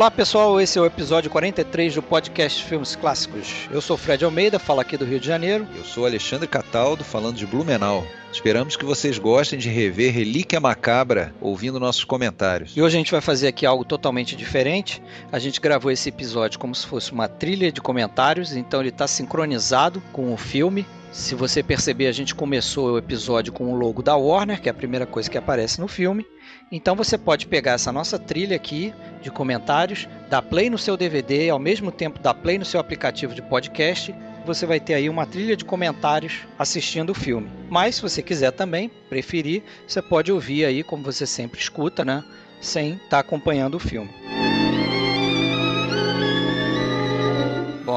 Olá pessoal, esse é o episódio 43 do podcast Filmes Clássicos. Eu sou Fred Almeida, falo aqui do Rio de Janeiro. Eu sou Alexandre Cataldo, falando de Blumenau. Esperamos que vocês gostem de rever Relíquia Macabra ouvindo nossos comentários. E hoje a gente vai fazer aqui algo totalmente diferente. A gente gravou esse episódio como se fosse uma trilha de comentários, então ele está sincronizado com o filme. Se você perceber, a gente começou o episódio com o logo da Warner, que é a primeira coisa que aparece no filme. Então você pode pegar essa nossa trilha aqui de comentários, dar play no seu DVD e ao mesmo tempo dar play no seu aplicativo de podcast. Você vai ter aí uma trilha de comentários assistindo o filme. Mas se você quiser também, preferir, você pode ouvir aí como você sempre escuta, né? Sem estar tá acompanhando o filme.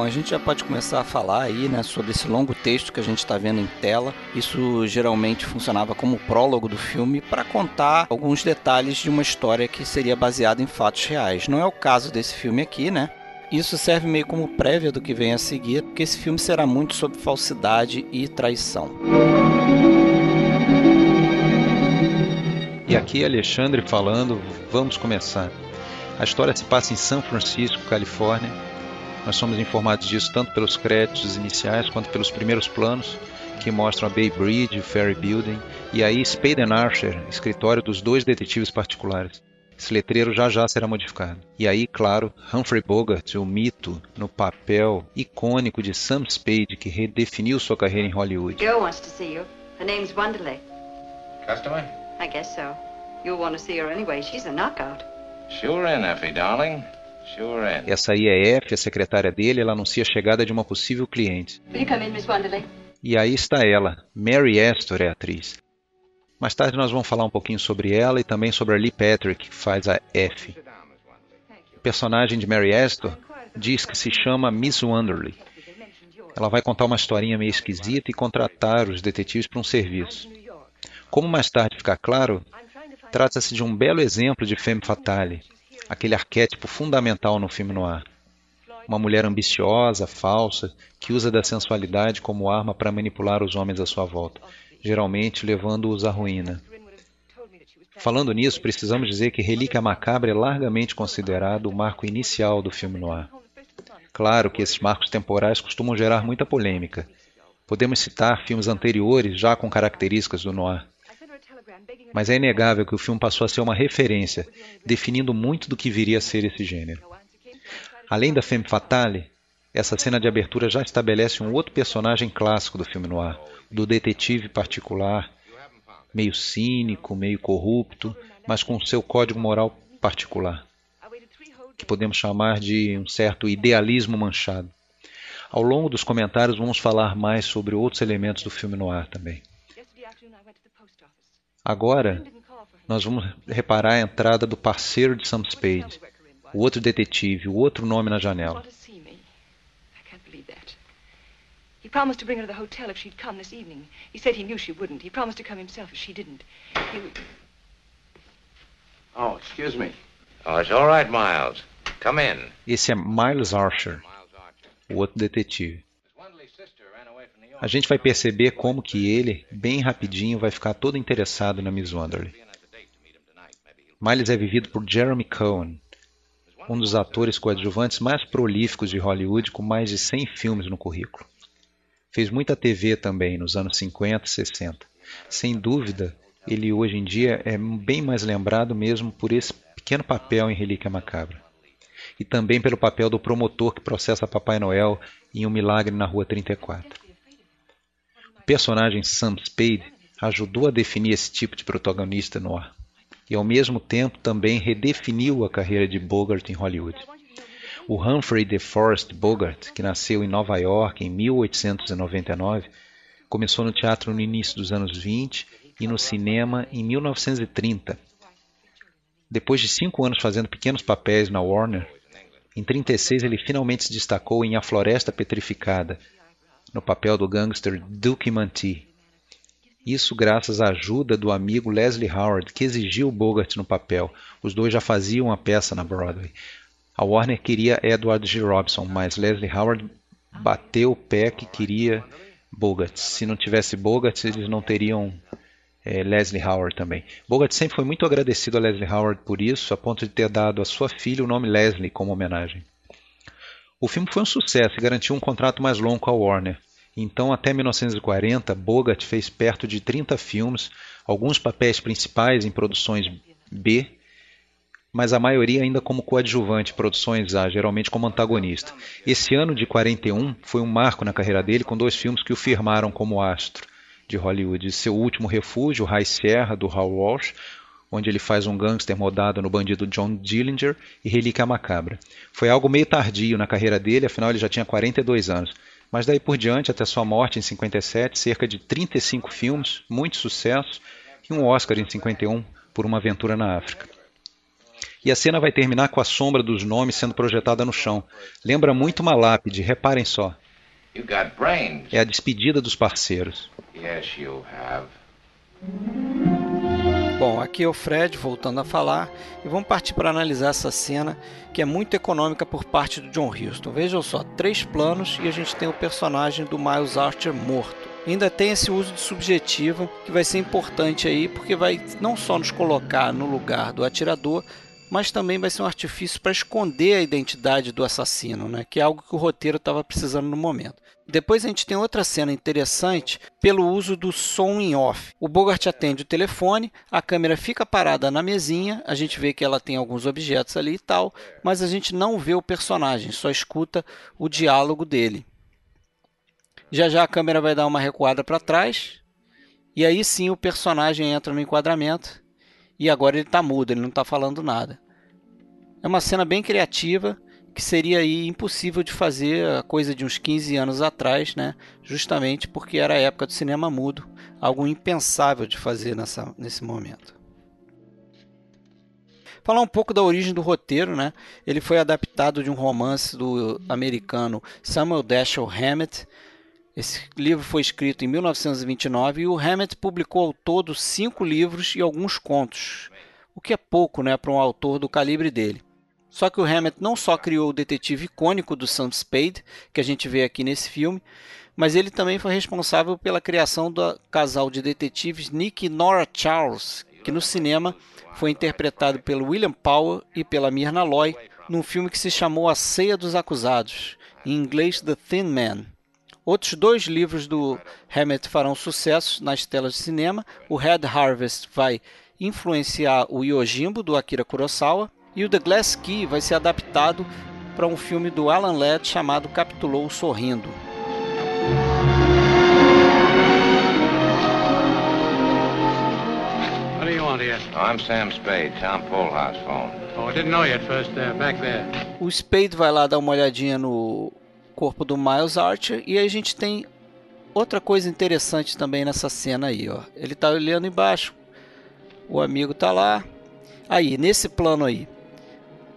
A gente já pode começar a falar aí, né, sobre esse longo texto que a gente está vendo em tela. Isso geralmente funcionava como prólogo do filme para contar alguns detalhes de uma história que seria baseada em fatos reais. Não é o caso desse filme aqui, né? Isso serve meio como prévia do que vem a seguir, porque esse filme será muito sobre falsidade e traição. E aqui Alexandre falando, vamos começar. A história se passa em São Francisco, Califórnia, nós somos informados disso tanto pelos créditos iniciais quanto pelos primeiros planos que mostram a Bay Bridge, o Ferry Building e aí Spade and Archer, escritório dos dois detetives particulares. Esse letreiro já já será modificado. E aí, claro, Humphrey Bogart, o mito no papel icônico de Sam Spade que redefiniu sua carreira em Hollywood. Joe wants to see you. Her name's Wonderly. Customer? I guess so. You'll want to see her anyway. She's a knockout. Sure in, Effie, darling. Essa aí é F, a secretária dele, ela anuncia a chegada de uma possível cliente. E aí está ela, Mary Astor é a atriz. Mais tarde nós vamos falar um pouquinho sobre ela e também sobre a Lee Patrick, que faz a F. O personagem de Mary Astor diz que se chama Miss Wonderly. Ela vai contar uma historinha meio esquisita e contratar os detetives para um serviço. Como mais tarde ficar claro, trata-se de um belo exemplo de femme fatale, aquele arquétipo fundamental no filme noir. Uma mulher ambiciosa, falsa, que usa da sensualidade como arma para manipular os homens à sua volta, geralmente levando-os à ruína. Falando nisso, precisamos dizer que Relíquia Macabra é largamente considerado o marco inicial do filme noir. Claro que esses marcos temporais costumam gerar muita polêmica. Podemos citar filmes anteriores já com características do noir, mas é inegável que o filme passou a ser uma referência, definindo muito do que viria a ser esse gênero. Além da femme fatale, essa cena de abertura já estabelece um outro personagem clássico do filme noir, do detetive particular, meio cínico, meio corrupto, mas com seu código moral particular, que podemos chamar de um certo idealismo manchado. Ao longo dos comentários vamos falar mais sobre outros elementos do filme noir também. Agora, nós vamos reparar a entrada do parceiro de Sam Spade, o outro detetive, o outro nome na janela. He promised to bring her to the hotel if she'd come this evening. He said he knew she wouldn't. He promised to come himself if she didn't. He... Oh, excuse me. Oh, it's all right, Miles. Come in. Esse é Miles Archer, o outro detetive. A gente vai perceber como que ele, bem rapidinho, vai ficar todo interessado na Miss Wonderly. Miles é vivido por Jeremy Cohen, um dos atores coadjuvantes mais prolíficos de Hollywood, com mais de 100 filmes no currículo. Fez muita TV também nos anos 50 e 60. Sem dúvida, ele hoje em dia é bem mais lembrado mesmo por esse pequeno papel em Relíquia Macabra. E também pelo papel do promotor que processa Papai Noel em Um Milagre na Rua 34 personagem Sam Spade ajudou a definir esse tipo de protagonista no ar e ao mesmo tempo também redefiniu a carreira de Bogart em Hollywood. O Humphrey DeForest Bogart, que nasceu em Nova York em 1899, começou no teatro no início dos anos 20 e no cinema em 1930. Depois de cinco anos fazendo pequenos papéis na Warner, em 36 ele finalmente se destacou em A Floresta Petrificada, no papel do gangster Duke Mantee. Isso graças à ajuda do amigo Leslie Howard, que exigiu Bogart no papel. Os dois já faziam a peça na Broadway. A Warner queria Edward G. Robson, mas Leslie Howard bateu o pé que queria Bogart. Se não tivesse Bogart, eles não teriam é, Leslie Howard também. Bogart sempre foi muito agradecido a Leslie Howard por isso, a ponto de ter dado à sua filha o nome Leslie como homenagem. O filme foi um sucesso e garantiu um contrato mais longo com a Warner. Então, até 1940, Bogart fez perto de 30 filmes, alguns papéis principais em produções B, mas a maioria ainda como coadjuvante, produções A, geralmente como antagonista. Esse ano de 41 foi um marco na carreira dele com dois filmes que o firmaram como astro de Hollywood. Seu último refúgio, High Sierra, do Hal Walsh, onde ele faz um gangster modado no bandido John Dillinger, e Relíquia Macabra. Foi algo meio tardio na carreira dele, afinal ele já tinha 42 anos. Mas daí por diante, até sua morte em 57, cerca de 35 filmes, muito sucesso, e um Oscar em 51 por uma aventura na África. E a cena vai terminar com a sombra dos nomes sendo projetada no chão. Lembra muito uma lápide, reparem só. É a despedida dos parceiros. Bom, aqui é o Fred voltando a falar e vamos partir para analisar essa cena que é muito econômica por parte do John Huston. Vejam só, três planos e a gente tem o personagem do Miles Archer morto. Ainda tem esse uso de subjetiva que vai ser importante aí porque vai não só nos colocar no lugar do atirador, mas também vai ser um artifício para esconder a identidade do assassino, né? que é algo que o roteiro estava precisando no momento. Depois a gente tem outra cena interessante pelo uso do som em off. O Bogart atende o telefone, a câmera fica parada na mesinha, a gente vê que ela tem alguns objetos ali e tal, mas a gente não vê o personagem, só escuta o diálogo dele. Já já a câmera vai dar uma recuada para trás, e aí sim o personagem entra no enquadramento, e agora ele está mudo, ele não está falando nada. É uma cena bem criativa que seria aí impossível de fazer a coisa de uns 15 anos atrás, né? Justamente porque era a época do cinema mudo, algo impensável de fazer nessa, nesse momento. Falar um pouco da origem do roteiro, né? Ele foi adaptado de um romance do americano Samuel Dashiell Hammett. Esse livro foi escrito em 1929 e o Hammett publicou ao todo cinco livros e alguns contos, o que é pouco, né, para um autor do calibre dele. Só que o Hammett não só criou o detetive icônico do Sam Spade, que a gente vê aqui nesse filme, mas ele também foi responsável pela criação do casal de detetives Nick e Nora Charles, que no cinema foi interpretado pelo William Powell e pela Myrna Loy num filme que se chamou A Ceia dos Acusados, em inglês The Thin Man. Outros dois livros do Hammett farão sucesso nas telas de cinema. O Red Harvest vai influenciar o Yojimbo do Akira Kurosawa e o The Glass Key vai ser adaptado para um filme do Alan Ladd chamado Capitulou Sorrindo. What do you want here? Oh, I'm Sam Spade, Tom Polhouse phone. Oh, I didn't know you at first. Uh, back there. O Spade vai lá dar uma olhadinha no corpo do Miles Archer e aí a gente tem outra coisa interessante também nessa cena aí, ó. Ele tá olhando embaixo, o amigo tá lá. Aí, nesse plano aí,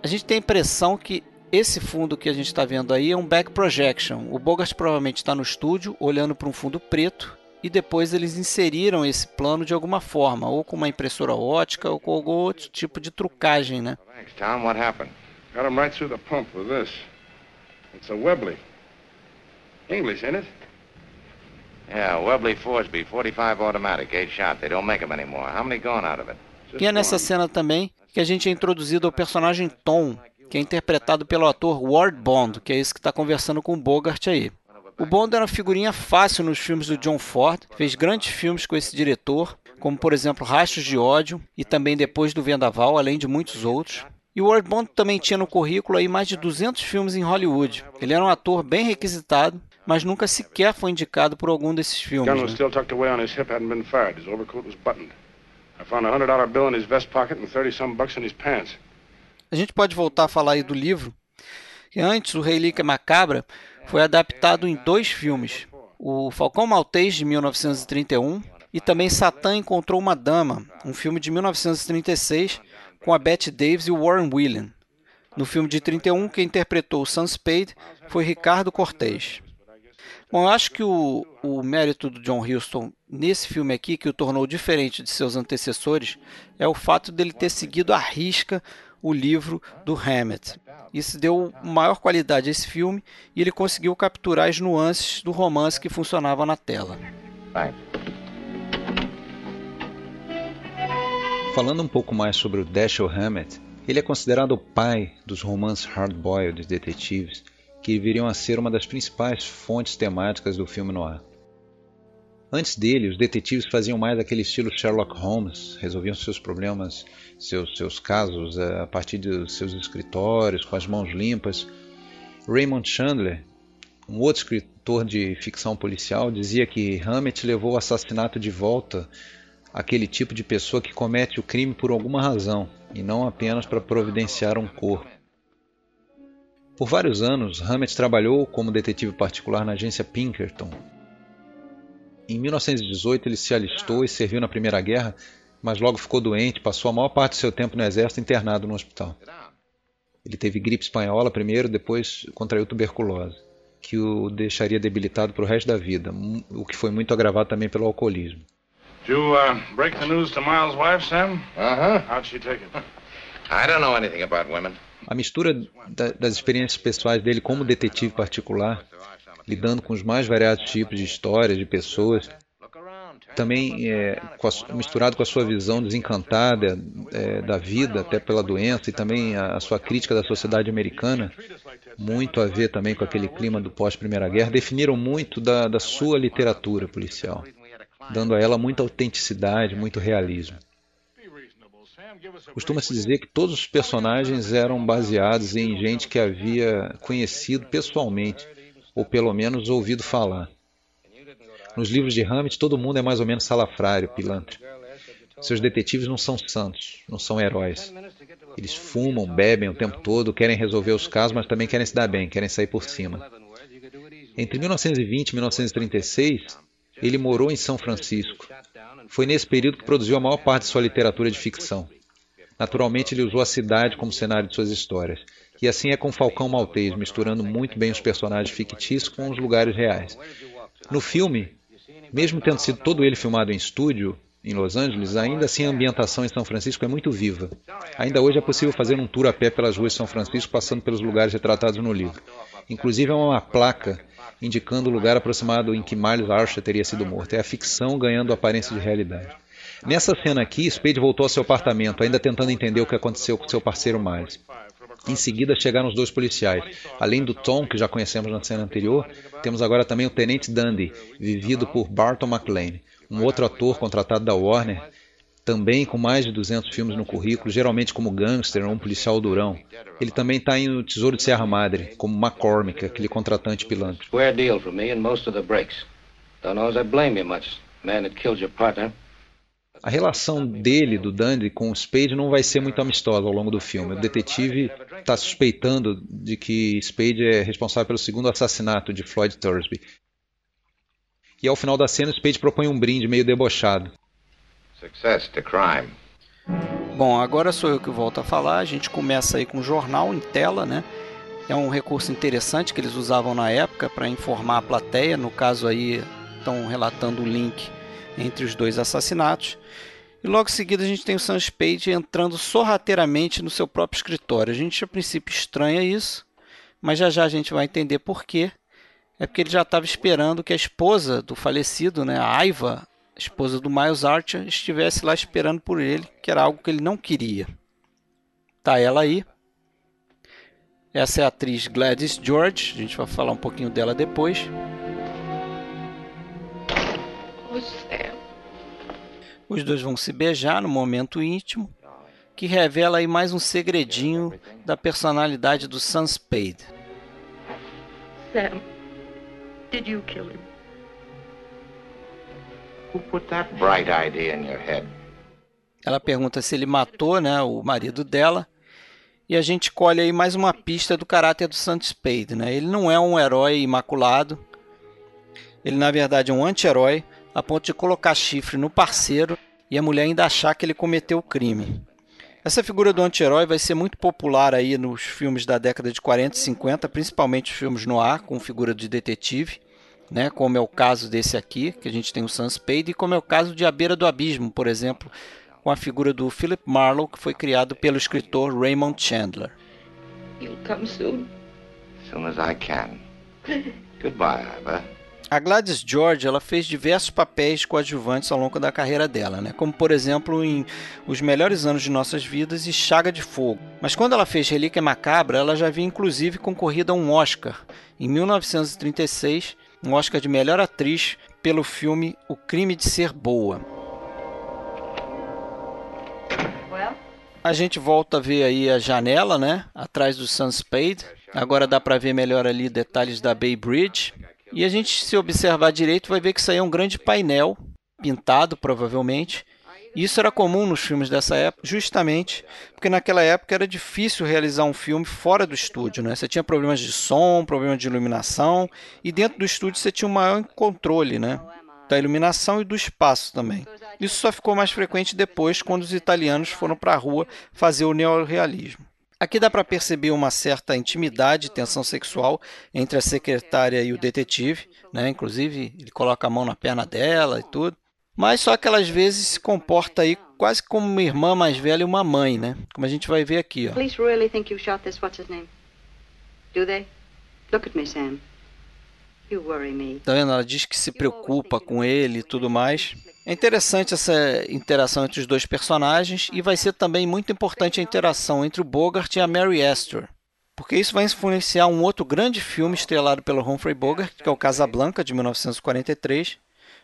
a gente tem a impressão que esse fundo que a gente está vendo aí é um back projection. O Bogart provavelmente está no estúdio olhando para um fundo preto e depois eles inseriram esse plano de alguma forma, ou com uma impressora ótica ou com algum outro tipo de trucagem, né? Thanks, Tom. What happened? Got him right through the pump with this. It's a Webley. English, ain't it? Yeah, Webley Forsby, 45 automatic, eight shot. They don't make them anymore. How many gone out of it? E é nessa cena também que a gente é introduzido ao personagem Tom, que é interpretado pelo ator Ward Bond, que é esse que está conversando com o Bogart aí. O Bond era uma figurinha fácil nos filmes do John Ford, fez grandes filmes com esse diretor, como por exemplo Rastros de Ódio e também Depois do Vendaval, além de muitos outros. E o Ward Bond também tinha no currículo aí mais de 200 filmes em Hollywood. Ele era um ator bem requisitado, mas nunca sequer foi indicado por algum desses filmes. Né? I found a hundred dollar bill in his vest pocket and thirty some bucks in his pants. A gente pode voltar a falar aí do livro, que antes o Relíquia Macabra foi adaptado em dois filmes. O Falcão Maltês, de 1931, e também Satã Encontrou uma Dama, um filme de 1936, com a Bette Davis e o Warren William. No filme de 31, quem interpretou o Sam Spade foi Ricardo Cortez. Bom, eu acho que o, o mérito do John Huston nesse filme aqui, que o tornou diferente de seus antecessores, é o fato dele ter seguido à risca o livro do Hammett. Isso deu maior qualidade a esse filme e ele conseguiu capturar as nuances do romance que funcionava na tela. Thanks. Falando um pouco mais sobre o Dashiell Hammett, ele é considerado o pai dos romances hard-boiled detetives, que viriam a ser uma das principais fontes temáticas do filme noir. Antes dele, os detetives faziam mais aquele estilo Sherlock Holmes, resolviam seus problemas, seus, seus casos eh, a partir de seus escritórios, com as mãos limpas. Raymond Chandler, um outro escritor de ficção policial, dizia que Hammett levou o assassinato de volta àquele tipo de pessoa que comete o crime por alguma razão, e não apenas para providenciar um corpo. Por vários anos, Hammett trabalhou como detetive particular na agência Pinkerton. Em 1918, ele se alistou e serviu na Primeira Guerra, mas logo ficou doente, passou a maior parte do seu tempo no exército internado no hospital. Ele teve gripe espanhola primeiro, depois contraiu tuberculose, que o deixaria debilitado para o resto da vida, o que foi muito agravado também pelo alcoolismo. You uh, break the news to Miles' wife, Sam? Uh-huh. How'd she take it? I don't know anything about women. A mistura da, das experiências pessoais dele como detetive particular, lidando com os mais variados tipos de histórias, de pessoas, também é, com a, misturado com a sua visão desencantada é, da vida, até pela doença, e também a, a, sua crítica da sociedade americana, muito a ver também com aquele clima do pós-Primeira Guerra, definiram muito da, da sua literatura policial dando a ela muita autenticidade, muito realismo. Costuma-se dizer que todos os personagens eram baseados em gente que havia conhecido pessoalmente, ou pelo menos ouvido falar. Nos livros de Hammett, todo mundo é mais ou menos salafrário, pilantra. Seus detetives não são santos, não são heróis. Eles fumam, bebem o tempo todo, querem resolver os casos, mas também querem se dar bem, querem sair por cima. Entre 1920 e 1936, ele morou em São Francisco. Foi nesse período que produziu a maior parte de sua literatura de ficção. Naturalmente, ele usou a cidade como cenário de suas histórias. E assim é com Falcão Maltês, misturando muito bem os personagens fictícios com os lugares reais. No filme, mesmo tendo sido todo ele filmado em estúdio, em Los Angeles, ainda assim a ambientação em São Francisco é muito viva. Ainda hoje é possível fazer um tour a pé pelas ruas de São Francisco, passando pelos lugares retratados no livro. Inclusive, há uma placa indicando o lugar aproximado em que Miles Archer teria sido morto. É a ficção ganhando aparência de realidade. Nessa cena aqui, Spade voltou ao seu apartamento, ainda tentando entender o que aconteceu com seu parceiro Miles. Em seguida chegaram os dois policiais. Além do Tom, que já conhecemos na cena anterior, temos agora também o Tenente Dundee, vivido por Barton McLean, um outro ator contratado da Warner, também com mais de 200 filmes no currículo, geralmente como gangster ou um policial durão. Ele também está em O Tesouro de Serra Madre, como McCormick, aquele contratante pilantra. A relação dele, do Dandy, com o Spade não vai ser muito amistosa ao longo do filme. O detetive está suspeitando de que Spade é responsável pelo segundo assassinato de Floyd Thursby. E ao final da cena, Spade propõe um brinde meio debochado. Success to crime. Bom, agora sou eu que volto a falar. A gente começa aí com o jornal em tela, né? É um recurso interessante que eles usavam na época para informar a plateia. No caso aí, estão relatando o link entre os dois assassinatos. E logo em seguida a gente tem o Sam Spade entrando sorrateiramente no seu próprio escritório. A gente a princípio estranha isso, mas já já a gente vai entender por quê. É porque ele já estava esperando que a esposa do falecido, né, a Aiva, esposa do Miles Archer, estivesse lá esperando por ele, que era algo que ele não queria. Tá ela aí. Essa é a atriz Gladys George, a gente vai falar um pouquinho dela depois. Os dois vão se beijar no momento íntimo, que revela aí mais um segredinho da personalidade do Sam Spade. Sam, did you kill him? Who put that bright idea in your head? Ela pergunta se ele matou, né, o marido dela. E a gente colhe aí mais uma pista do caráter do Santos Spade, né? Ele não é um herói imaculado. Ele na verdade é um anti-herói, a ponto de colocar chifre no parceiro e a mulher ainda achar que ele cometeu o crime. Essa figura do anti-herói vai ser muito popular aí nos filmes da década de 40 e 50, principalmente os filmes no ar, com figura de detetive né, como é o caso desse aqui, que a gente tem o Sam Spade, e como é o caso de A Beira do Abismo, por exemplo, com a figura do Philip Marlowe, que foi criado pelo escritor Raymond Chandler. You'll come soon. As soon as I can. Goodbye, Ivor. A Gladys George ela fez diversos papéis coadjuvantes ao longo da carreira dela, né? como por exemplo em Os Melhores Anos de Nossas Vidas e Chaga de Fogo. Mas quando ela fez Relíquia Macabra, ela já havia inclusive concorrido a um Oscar em 1936, um Oscar de melhor atriz pelo filme O Crime de Ser Boa. A gente volta a ver aí a janela, né? Atrás do Sunspade. Agora dá para ver melhor ali detalhes da Bay Bridge. E a gente, se observar direito, vai ver que isso aí é um grande painel, pintado provavelmente. E isso era comum nos filmes dessa época, justamente porque naquela época era difícil realizar um filme fora do estúdio. Né? Você tinha problemas de som, problemas de iluminação, e dentro do estúdio você tinha um maior controle né? da iluminação e do espaço também. Isso só ficou mais frequente depois, quando os italianos foram para a rua fazer o neorrealismo. Aqui dá para perceber uma certa intimidade tensão sexual entre a secretária e o detetive, né? Inclusive, ele coloca a mão na perna dela e tudo. Mas só que ela às vezes se comporta aí quase como uma irmã mais velha e uma mãe, né? Como a gente vai ver aqui, ó. Police really think you shot this what's his name? Do they? Look at me, Sam. You worry me. Tá vendo? Ela diz que se preocupa com ele e tudo mais. É interessante essa interação entre os dois personagens e vai ser também muito importante a interação entre o Bogart e a Mary Astor, porque isso vai influenciar um outro grande filme estrelado pelo Humphrey Bogart, que é o Casablanca, de 1943,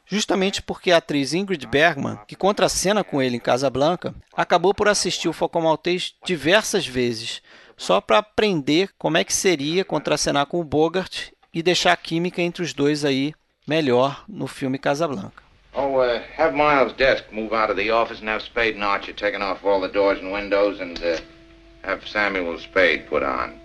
justamente porque a atriz Ingrid Bergman, que contracena com ele em Casablanca, acabou por assistir o Focomaltês diversas vezes, só para aprender como é que seria contracenar com o Bogart e deixar a química entre os dois aí melhor no filme Casablanca. Oh, uh, have Miles' desk move out of the office and have Spade and Archer taken off all the doors and windows and uh, have Samuel Spade put on.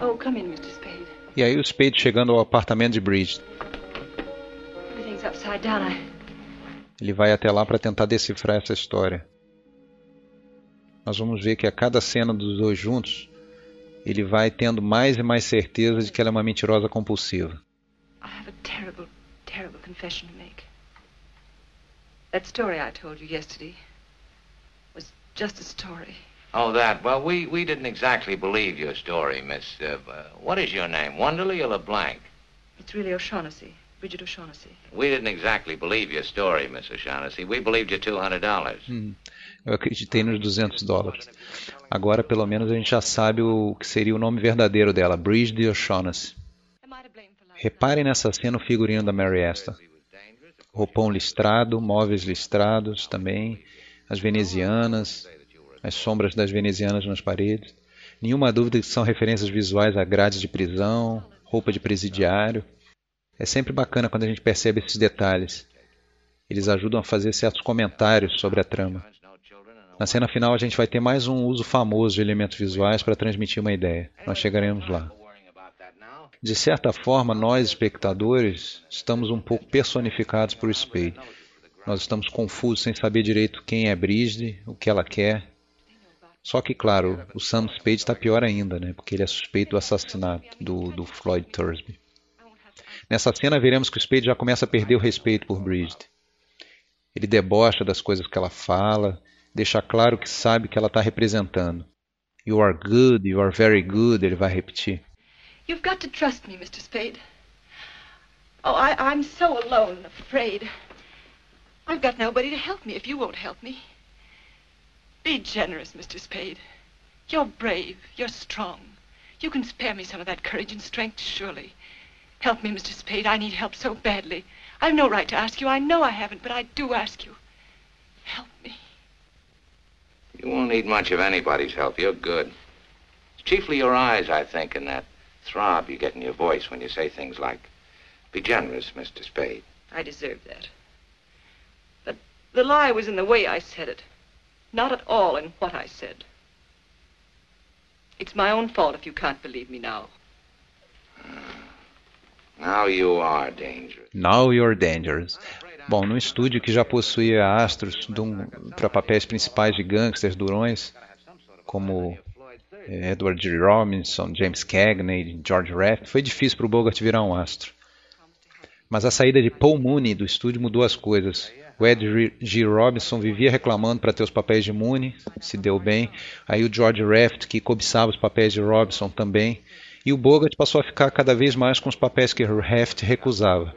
Oh, come in, Mr. Spade. E aí o Spade chegando ao apartamento de Bridget. Everything's upside down. I... Ele vai até lá para tentar decifrar essa história. Nós vamos ver que a cada cena dos dois juntos, ele vai tendo mais e mais certeza de que ela é uma mentirosa compulsiva. I have a terrible, terrible confession to make. That story I told you yesterday was just a story. Oh, that. Well, we, we didn't exactly believe your story, Miss. Uh, what is your name? Wonderly or LeBlanc? It's really O'Shaughnessy, Bridget O'Shaughnessy. We didn't exactly believe your story, Miss O'Shaughnessy. We believed your $200. Hum, eu acreditei nos 200 dólares. Agora, pelo menos, a gente já sabe o que seria o nome verdadeiro dela, Bridget O'Shaughnessy. Reparem nessa cena o figurino da Mary Astor. Roupão listrado, móveis listrados também, as venezianas, as sombras das venezianas nas paredes. Nenhuma dúvida que são referências visuais a grades de prisão, roupa de presidiário. É sempre bacana quando a gente percebe esses detalhes. Eles ajudam a fazer certos comentários sobre a trama. Na cena final, a gente vai ter mais um uso famoso de elementos visuais para transmitir uma ideia. Nós chegaremos lá. De certa forma, nós, espectadores, estamos um pouco personificados por Spade. Nós estamos confusos sem saber direito quem é Bridget, o que ela quer. Só que, claro, o Sam Spade está pior ainda, né? porque ele é suspeito do assassinato do, do Floyd Thursby. Nessa cena, veremos que o Spade já começa a perder o respeito por Bridget. Ele debocha das coisas que ela fala, deixa claro que sabe que ela está representando. You are good, you are very good, ele vai repetir. You've got to trust me, Mr. Spade. Oh, I, I'm so alone and afraid. I've got nobody to help me if you won't help me. Be generous, Mr. Spade. You're brave. You're strong. You can spare me some of that courage and strength, surely. Help me, Mr. Spade. I need help so badly. I've no right to ask you. I know I haven't, but I do ask you. Help me. You won't need much of anybody's help. You're good. It's chiefly your eyes, I think, and that throb you get in your voice when you say things like, Be generous, Mr. Spade. I deserve that. But the lie was in the way I said it, not at all in what I said. It's my own fault if you can't believe me now. Hmm. Now you are dangerous. Now You're Dangerous. Bom, no estúdio que já possuía astros para papéis principais de gangsters durões, como eh, Edward G. Robinson, James Cagney, George Raft, foi difícil para o Bogart virar um astro. Mas a saída de Paul Mooney do estúdio mudou as coisas. O Ed G. Robinson vivia reclamando para ter os papéis de Mooney, se deu bem. Aí o George Raft, que cobiçava os papéis de Robinson também. E o Bogart passou a ficar cada vez mais com os papéis que Raft recusava.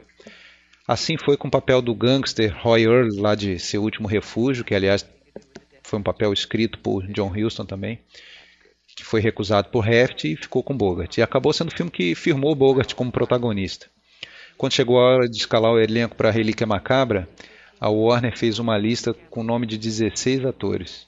Assim foi com o papel do gangster Roy Earl, lá de Seu Último Refúgio, que aliás foi um papel escrito por John Huston também, que foi recusado por Raft e ficou com Bogart. E acabou sendo o filme que firmou Bogart como protagonista. Quando chegou a hora de escalar o elenco para Relíquia Macabra, a Warner fez uma lista com o nome de 16 atores.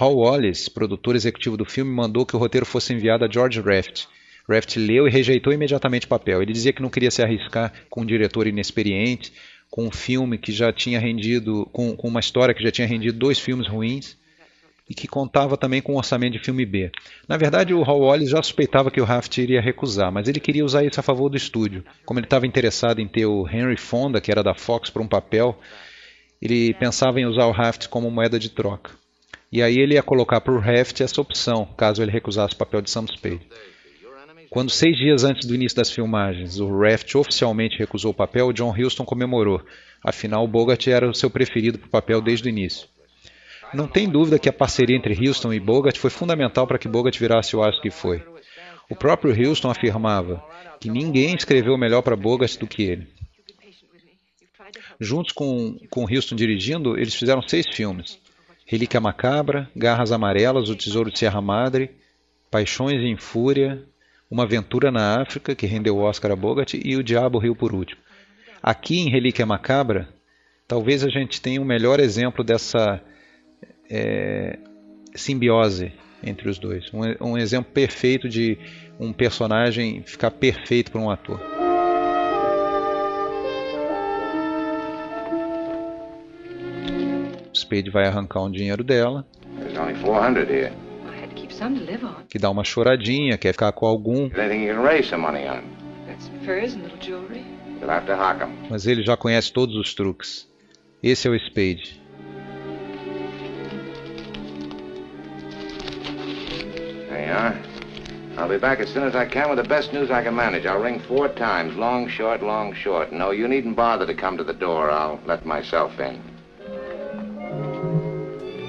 Hal Wallace, produtor executivo do filme, mandou que o roteiro fosse enviado a George Raft. Raft leu e rejeitou imediatamente o papel. Ele dizia que não queria se arriscar com um diretor inexperiente, com um filme que já tinha rendido, com, com uma história que já tinha rendido dois filmes ruins e que contava também com um orçamento de filme B. Na verdade, o Hal Wallace já suspeitava que o Raft iria recusar, mas ele queria usar isso a favor do estúdio. Como ele estava interessado em ter o Henry Fonda, que era da Fox, para um papel, ele pensava em usar o Raft como moeda de troca. E aí ele ia colocar para o Raft essa opção, caso ele recusasse o papel de Sam Spade. Quando seis dias antes do início das filmagens o Raft oficialmente recusou o papel, John Huston comemorou. Afinal, Bogart era o seu preferido para o papel desde o início. Não tem dúvida que a parceria entre Houston e Bogart foi fundamental para que Bogart virasse o astro que foi. O próprio Houston afirmava que ninguém escreveu melhor para Bogart do que ele. Juntos com, com Houston dirigindo, eles fizeram seis filmes. Relíquia Macabra, Garras Amarelas, O Tesouro de Sierra Madre, Paixões em Fúria, Uma Aventura na África, que rendeu o Oscar a Bogart, e O Diabo Riu por último. Aqui em Relíquia Macabra, talvez a gente tenha o um melhor exemplo dessa é, simbiose entre os dois. Um, um, exemplo perfeito de um personagem ficar perfeito para um ator. Spade vai arrancar um dinheiro dela. Que dá uma choradinha, quer ficar com algum. Mas ele já conhece todos os truques. Esse é o Spade. are. I'll be back as soon as I can with the best news I can manage. I'll ring four times, long, short, long, short. No, you needn't bother to come to the door. I'll let myself in.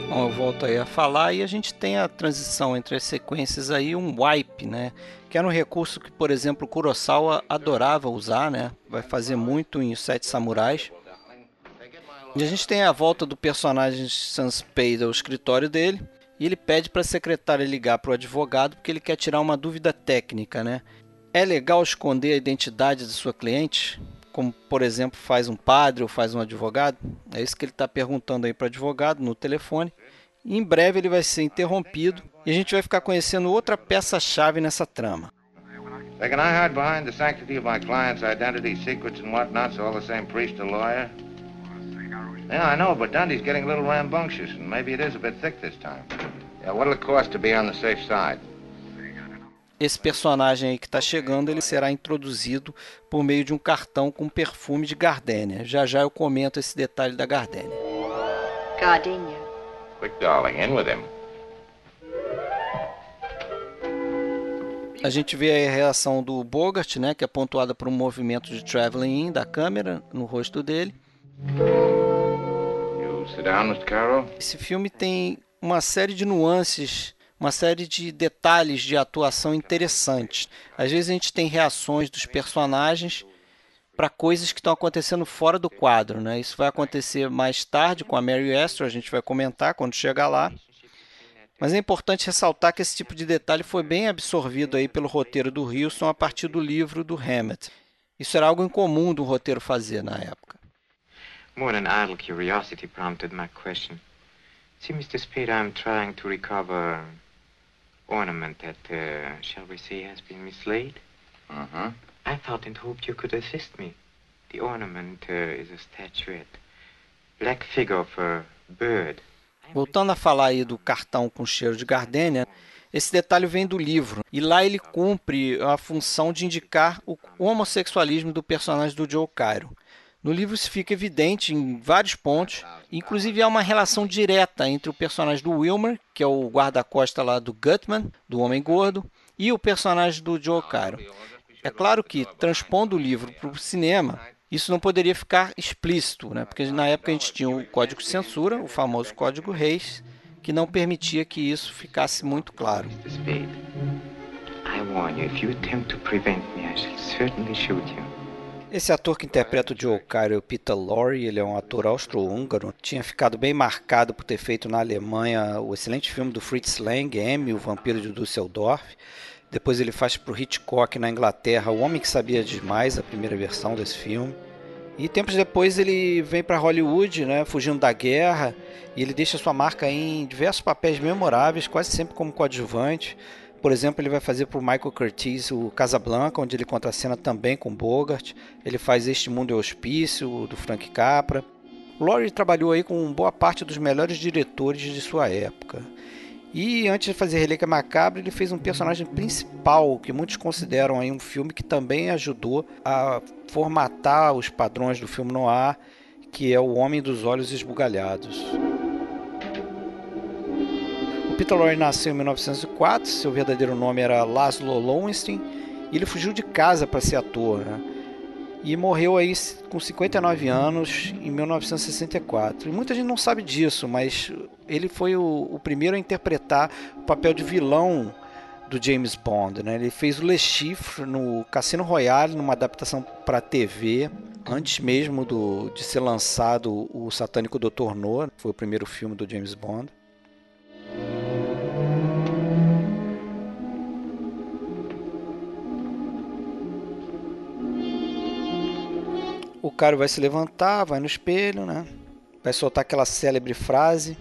Bom, eu volto aí a falar e a gente tem a transição entre as sequências aí, um wipe, né? Que era um recurso que, por exemplo, Kurosawa adorava usar, né? Vai fazer muito em Os Sete Samurais. E a gente tem a volta do personagem Sanspei ao escritório dele e ele pede para a secretária ligar para o advogado porque ele quer tirar uma dúvida técnica, né? É legal esconder a identidade de sua cliente, como por exemplo faz um padre ou faz um advogado? É isso que ele está perguntando aí para o advogado no telefone. E em breve ele vai ser interrompido e a gente vai ficar conhecendo outra peça-chave nessa trama. They can I hide behind the sanctity of my client's identity, secrets and whatnots, all the same priest or lawyer? Yeah, I know, but Dundee's getting a little rambunctious, and maybe it is a bit thick this time. Yeah, what'll it cost to be on the safe side? Esse personagem aí que está chegando, ele será introduzido por meio de um cartão com perfume de gardênia. Já já eu comento esse detalhe da gardênia. Gardenia. Quick, darling, in with him. A gente vê a reação do Bogart, né, que é pontuada por um movimento de traveling in da câmera no rosto dele. Down, Esse filme tem uma série de nuances, uma série de detalhes de atuação interessantes. Às vezes a gente tem reações dos personagens para coisas que estão acontecendo fora do quadro, né? Isso vai acontecer mais tarde com a Mary Astor, a gente vai comentar quando chegar lá. Mas é importante ressaltar que esse tipo de detalhe foi bem absorvido aí pelo roteiro do Wilson a partir do livro do Hammett. Isso era algo incomum do roteiro fazer na época. More than idle curiosity prompted my question. See, Mr. Spade, I'm trying to recover ornament that, uh, shall we say, has been mislaid. Uh-huh. I thought and hoped you could assist me. The ornament uh, is a statuette. Black figure of a bird. Voltando a falar aí do cartão com cheiro de gardênia, esse detalhe vem do livro, e lá ele cumpre a função de indicar o homossexualismo do personagem do Joe Cairo. No livro isso fica evidente em vários pontos, inclusive há uma relação direta entre o personagem do Wilmer, que é o guarda-costa lá do Gutman, do Homem Gordo, e o personagem do Joe Caro. É claro que, transpondo o livro para o cinema, isso não poderia ficar explícito, né? porque na época a gente tinha o código de censura, o famoso código Reis, que não permitia que isso ficasse muito claro. Esse ator que interpreta o Joe Cairo Peter Lorre, ele é um ator austro-húngaro, tinha ficado bem marcado por ter feito na Alemanha o excelente filme do Fritz Lang, M, o Vampiro de Düsseldorf. Depois ele faz para o Hitchcock na Inglaterra O Homem que Sabia Demais, a primeira versão desse filme. E tempos depois ele vem para Hollywood, né, fugindo da guerra, e ele deixa sua marca em diversos papéis memoráveis, quase sempre como coadjuvante. Por exemplo, ele vai fazer para o Michael Curtiz o Casablanca, onde ele contracena também com Bogart. Ele faz Este Mundo é Hospício, do Frank Capra. Laurie trabalhou aí com boa parte dos melhores diretores de sua época. E antes de fazer Relíquia Macabra, ele fez um personagem principal que muitos consideram aí um filme que também ajudou a formatar os padrões do filme noir, que é O Homem dos Olhos Esbugalhados. Peter Lorre nasceu em 1904, seu verdadeiro nome era Laszlo Lowenstein, e ele fugiu de casa para ser ator, né? E morreu aí com 59 anos em 1964. E muita gente não sabe disso, mas ele foi o, o primeiro a interpretar o papel de vilão do James Bond, né? Ele fez o Le Chiffre no Cassino Royale, numa adaptação para TV, antes mesmo do, de ser lançado o Satânico Dr. No, foi o primeiro filme do James Bond. O cara vai se levantar, vai no espelho, né? Vai soltar aquela célebre frase.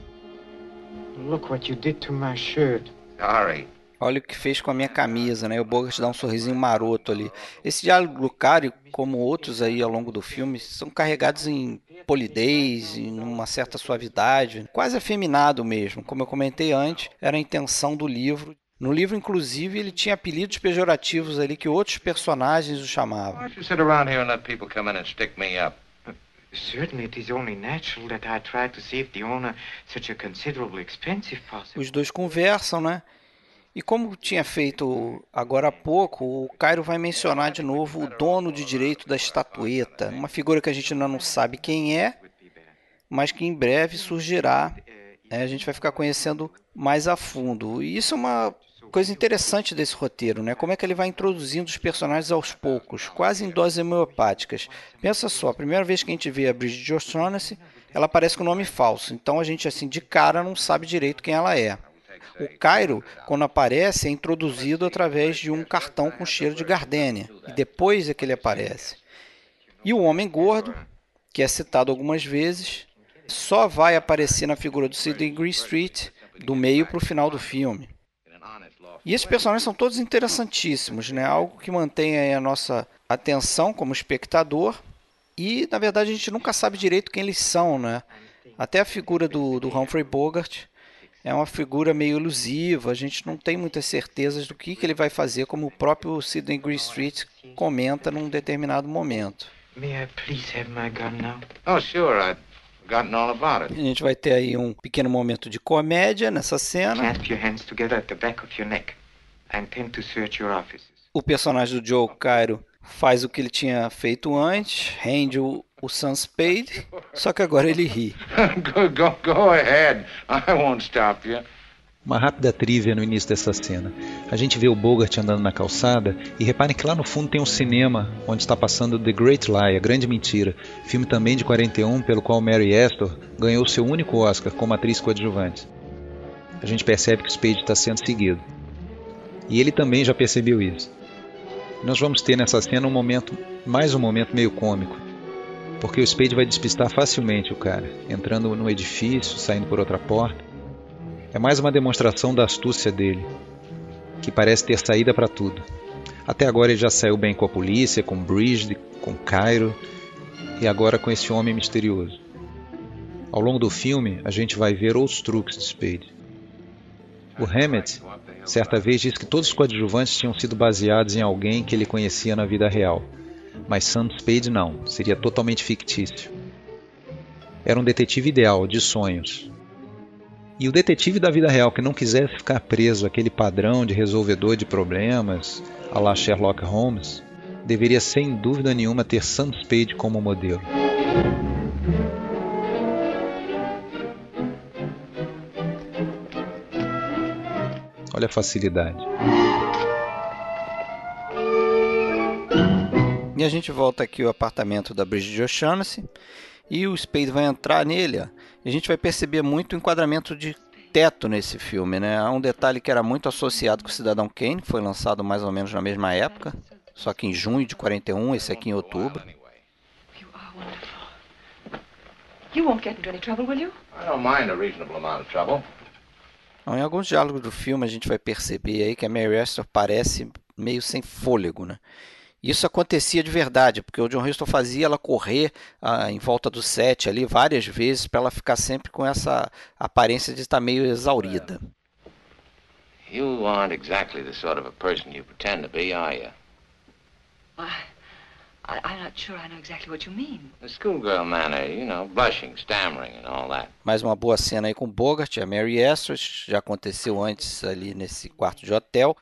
Look what you did to my shirt. Sorry. Olha o que fez com a minha camisa, né? O Bogart dá um sorrisinho maroto ali. Esse diálogo do Cário, como outros aí ao longo do filme, são carregados em polidez, em uma certa suavidade, quase afeminado mesmo. Como eu comentei antes, era a intenção do livro. No livro, inclusive, ele tinha apelidos pejorativos ali que outros personagens o chamavam. Os dois conversam, né? E como tinha feito agora há pouco, o Cairo vai mencionar de novo o dono de direito da estatueta, uma figura que a gente ainda não sabe quem é, mas que em breve surgirá. Né? A gente vai ficar conhecendo mais a fundo. E isso é uma coisa interessante desse roteiro, né? Como é que ele vai introduzindo os personagens aos poucos, quase em doses homeopáticas. Pensa só, a primeira vez que a gente vê a Bridget O'Shaughnessy, ela aparece com nome falso. Então a gente assim de cara não sabe direito quem ela é. O Cairo, quando aparece, é introduzido através de um cartão com cheiro de gardênia, e depois é que ele aparece. E o homem gordo, que é citado algumas vezes, só vai aparecer na figura do Sidney Greenstreet do meio para o final do filme. E esses personagens são todos interessantíssimos, né? Algo que mantém a nossa atenção como espectador. E, na verdade, a gente nunca sabe direito quem eles são, né? Até a figura do, do Humphrey Bogart é uma figura meio elusiva, a gente não tem muitas certezas do que, que ele vai fazer, como o próprio Sidney Greenstreet comenta num determinado momento. May I please have my gun now? Oh, sure. I'd forgotten all about it. A gente vai ter aí um pequeno momento de comédia nessa cena. Clasp your hands together at the back of your neck. I intend to search your offices. O personagem do Joe Cairo faz o que ele tinha feito antes, rende o, o Sunspade, só que agora ele ri. go, go, go ahead. I won't stop you. Uma rápida trivia no início dessa cena. A gente vê o Bogart andando na calçada e reparem que lá no fundo tem um cinema onde está passando The Great Lie, A Grande Mentira, filme também de 41 pelo qual Mary Astor ganhou seu único Oscar como atriz coadjuvante. A gente percebe que o Spade está sendo seguido. E ele também já percebeu isso. Nós vamos ter nessa cena um momento, mais um momento meio cômico, porque o Spade vai despistar facilmente o cara, entrando no edifício, saindo por outra porta. É mais uma demonstração da astúcia dele, que parece ter saída para tudo. Até agora ele já saiu bem com a polícia, com Bridget, com Cairo e agora com esse homem misterioso. Ao longo do filme, a gente vai ver outros truques de Spade. O Hammett certa vez disse que todos os coadjuvantes tinham sido baseados em alguém que ele conhecia na vida real, mas Sam Spade não, seria totalmente fictício. Era um detetive ideal, de sonhos. E o detetive da vida real que não quisesse ficar preso àquele padrão de resolvedor de problemas, a la Sherlock Holmes, deveria sem dúvida nenhuma ter Sam Spade como modelo. Olha a facilidade. E a gente volta aqui ao apartamento da Bridget O'Shaughnessy e o Spade vai entrar nele. Ó, e a gente vai perceber muito o enquadramento de teto nesse filme, né? Há um detalhe que era muito associado com o Cidadão Kane, que foi lançado mais ou menos na mesma época, só que em junho de 41, esse aqui em outubro. You won't get into any trouble, will you? I don't mind a reasonable amount of trouble. Então, em alguns diálogos do filme a gente vai perceber aí que a Mary Astor parece meio sem fôlego, né? Isso acontecia de verdade, porque o John Huston fazia ela correr ah, em volta do set ali várias vezes para ela ficar sempre com essa aparência de estar meio exaurida. You aren't exactly the sort of a person you pretend to be, are you? I, Mais uma boa cena aí com Bogart, a Mary Astor, já aconteceu antes ali nesse quarto de hotel.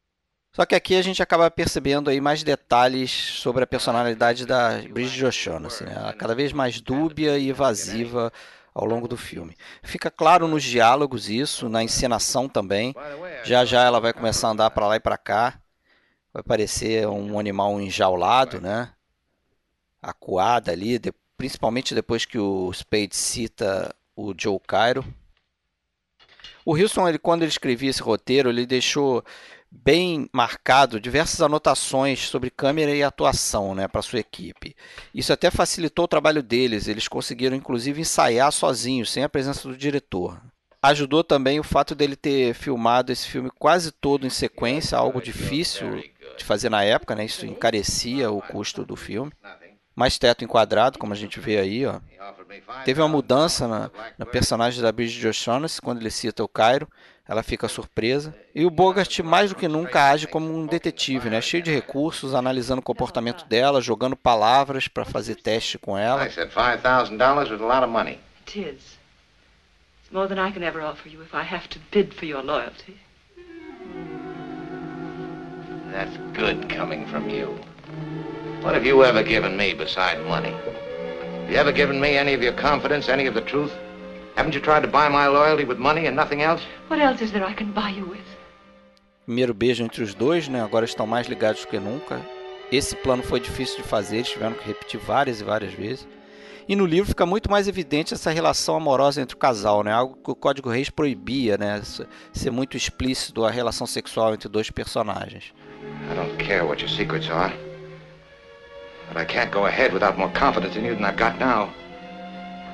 Só que aqui a gente acaba percebendo aí mais detalhes sobre a personalidade da Bridget O'Shaughnessy, né? Ela é cada vez mais dúbia e evasiva ao longo do filme. Fica claro nos diálogos isso, na encenação também. Já já ela vai começar a andar para lá e para cá. Vai parecer um animal enjaulado, né? Acuada ali, de- principalmente depois que o Spade cita o Joe Cairo. O Wilson, ele, quando ele escrevia esse roteiro, ele deixou bem marcado diversas anotações sobre câmera e atuação né, para sua equipe. Isso até facilitou o trabalho deles, eles conseguiram inclusive ensaiar sozinhos, sem a presença do diretor. Ajudou também o fato dele ter filmado esse filme quase todo em sequência, algo difícil de fazer na época, né? isso encarecia o custo do filme. Mais teto enquadrado, como a gente vê aí. Ó. Teve uma mudança na, na personagem da Bridget O'Shaughnessy quando ele cita o Cairo. Ela fica surpresa. E o Bogart, mais do que nunca, age como um detetive, né? cheio de recursos, analisando o comportamento dela, jogando palavras para fazer teste com ela. I said $5,000 was a lot of money. It is. It's more than I can ever offer you if I have to bid for your loyalty. That's good coming from you. What have you ever given me beside money? Have you ever given me any of your confidence, any of the truth? Haven't you tried to buy my loyalty with money and nothing else? What else is there I can buy you with? Primeiro beijo entre os dois, né? agora estão mais ligados do que nunca. Esse plano foi difícil de fazer, eles tiveram que repetir várias e várias vezes. E no livro fica muito mais evidente essa relação amorosa entre o casal, né? Algo que o Código Reis proibia, né? Ser muito explícito a relação sexual entre dois personagens. I don't care what your secrets are. But I can't go ahead without more confidence in you than I've got now.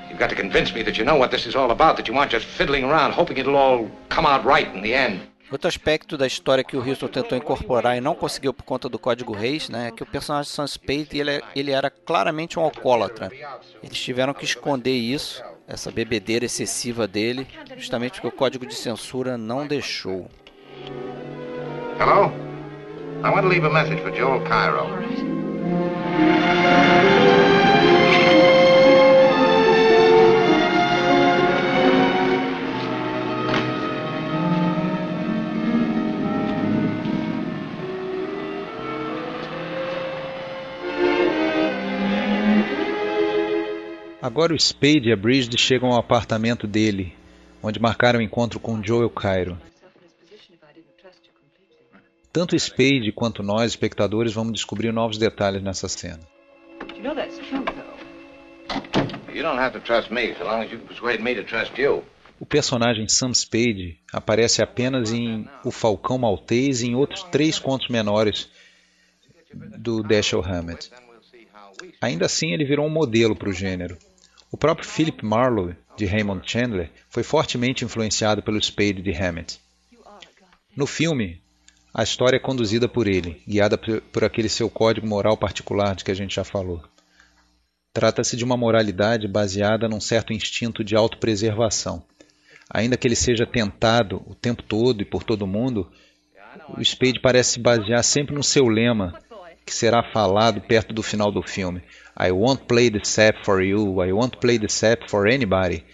You've got to convince me that you know what this is all about, that you aren't just fiddling around hoping it'll all come out right in the end. Outro aspecto da história que o Houston tentou incorporar e não conseguiu por conta do Código Reis, né, é que o personagem Sam Spade ele, é- ele era claramente um alcoólatra. Eles tiveram que esconder isso, essa bebedeira excessiva dele, justamente porque o Código de Censura não deixou. Hello? I want to leave a message for Joel Cairo. Agora o Spade e a Bridget chegam ao apartamento dele, onde marcaram o encontro com Joel Cairo. Tanto o Spade quanto nós, espectadores, vamos descobrir novos detalhes nessa cena. You know that's true, though. You don't have to trust me so long as you can persuade me to trust you. O personagem Sam Spade aparece apenas em O Falcão Maltese e em outros três contos menores do Dashiell Hammett. Ainda assim, ele virou um modelo para o gênero. O próprio Philip Marlowe, de Raymond Chandler, foi fortemente influenciado pelo Spade de Hammett. No filme, a história é conduzida por ele, guiada por aquele seu código moral particular de que a gente já falou. Trata-se de uma moralidade baseada num certo instinto de autopreservação. Ainda que ele seja tentado o tempo todo e por todo mundo, o Spade parece se basear sempre no seu lema, que será falado perto do final do filme. I won't play the sap for you, I won't play the sap for anybody.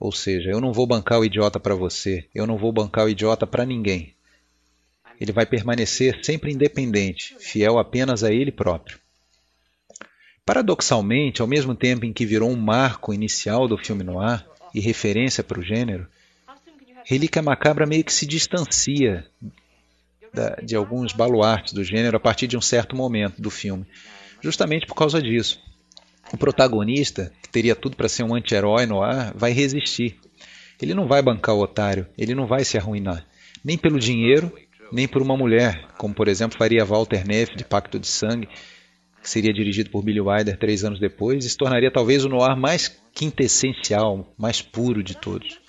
Ou seja, eu não vou bancar o idiota para você, eu não vou bancar o idiota para ninguém. Ele vai permanecer sempre independente, fiel apenas a ele próprio. Paradoxalmente, ao mesmo tempo em que virou um marco inicial do filme noir e referência para o gênero, Relíquia Macabra meio que se distancia de alguns baluartes do gênero a partir de um certo momento do filme, justamente por causa disso. O protagonista, que teria tudo para ser um anti-herói no ar, vai resistir. Ele não vai bancar o otário, ele não vai se arruinar, nem pelo dinheiro, nem por uma mulher, como por exemplo faria Walter Neff de Pacto de Sangue, que seria dirigido por Billy Wilder três anos depois e se tornaria talvez o noir mais quintessencial, mais puro de todos.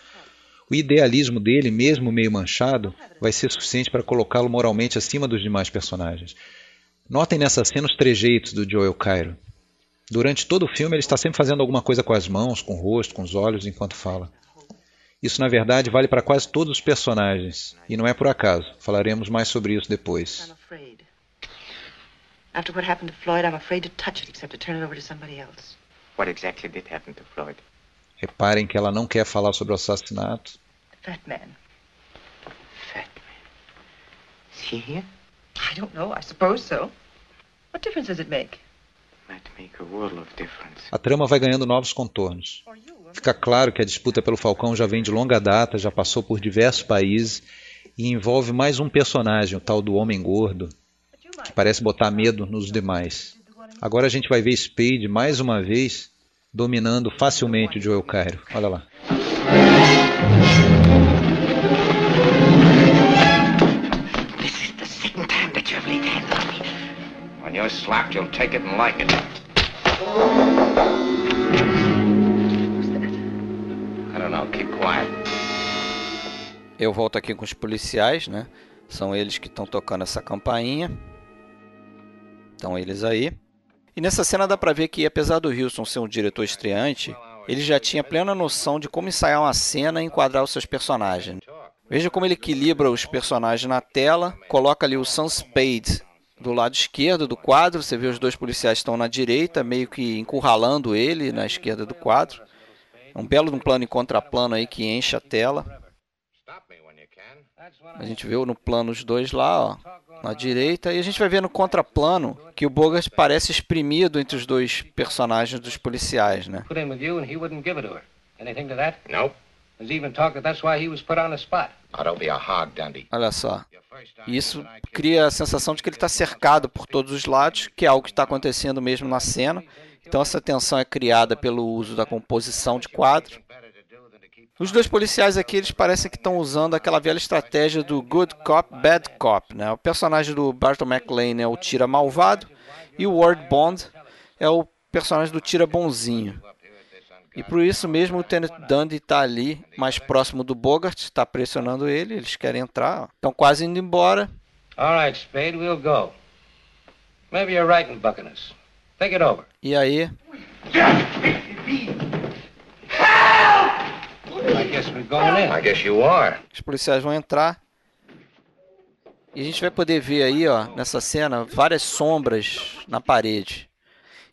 O idealismo dele, mesmo meio manchado, vai ser suficiente para colocá-lo moralmente acima dos demais personagens. Notem nessa cena os trejeitos do Joel Cairo. Durante todo o filme ele está sempre fazendo alguma coisa com as mãos, com o rosto, com os olhos enquanto fala. Isso, na verdade, vale para quase todos os personagens, e não é por acaso. Falaremos mais sobre isso depois. After what happened to Floyd, I'm afraid to touch it except to turn it over to somebody else. What exactly did happen to Floyd? Reparem que ela não quer falar sobre o assassinato. Fat man. Fat man. Is he here? I don't know. I suppose so. What difference does it make? Might make a world of difference. A trama vai ganhando novos contornos. Fica claro que a disputa pelo Falcão já vem de longa data, já passou por diversos países e envolve mais um personagem, o tal do Homem Gordo, que parece botar medo nos demais. Agora a gente vai ver Spade mais uma vez dominando facilmente o Joel Cairo. Olha lá. You're slapped, you'll take it and like it. Keep quiet. Eu volto aqui com os policiais, né? São eles que estão tocando essa campainha. Estão eles aí. E nessa cena dá pra ver que, apesar do Wilson ser um diretor estreante, ele já tinha plena noção de como ensaiar uma cena e enquadrar os seus personagens. Veja como ele equilibra os personagens na tela, coloca ali o Sam Spade do lado esquerdo do quadro, você vê os dois policiais estão na direita, meio que encurralando ele na esquerda do quadro. É um belo um plano em contraplano aí que enche a tela. A gente vê no plano os dois lá, ó, na direita, e a gente vai ver no contraplano que o Bogart parece exprimido entre os dois personagens dos policiais, né? Olha só. Isso cria a sensação de que ele está cercado por todos os lados, que é algo que está acontecendo mesmo na cena. Então essa tensão é criada pelo uso da composição de quadro os dois policiais aqui, eles parecem que estão usando aquela velha estratégia do good cop, bad cop. Né? O personagem do Barton McLean é o tira malvado e o Ward Bond é o personagem do tira bonzinho. E por isso mesmo o Tenant Dundee está ali, mais próximo do Bogart, está pressionando ele, eles querem entrar. Estão quase indo embora. All right, Spade, we'll go. Maybe you're right in bucking us. Take it over. E aí? Os policiais vão entrar. E a gente vai poder ver aí, ó, nessa cena, várias sombras na parede.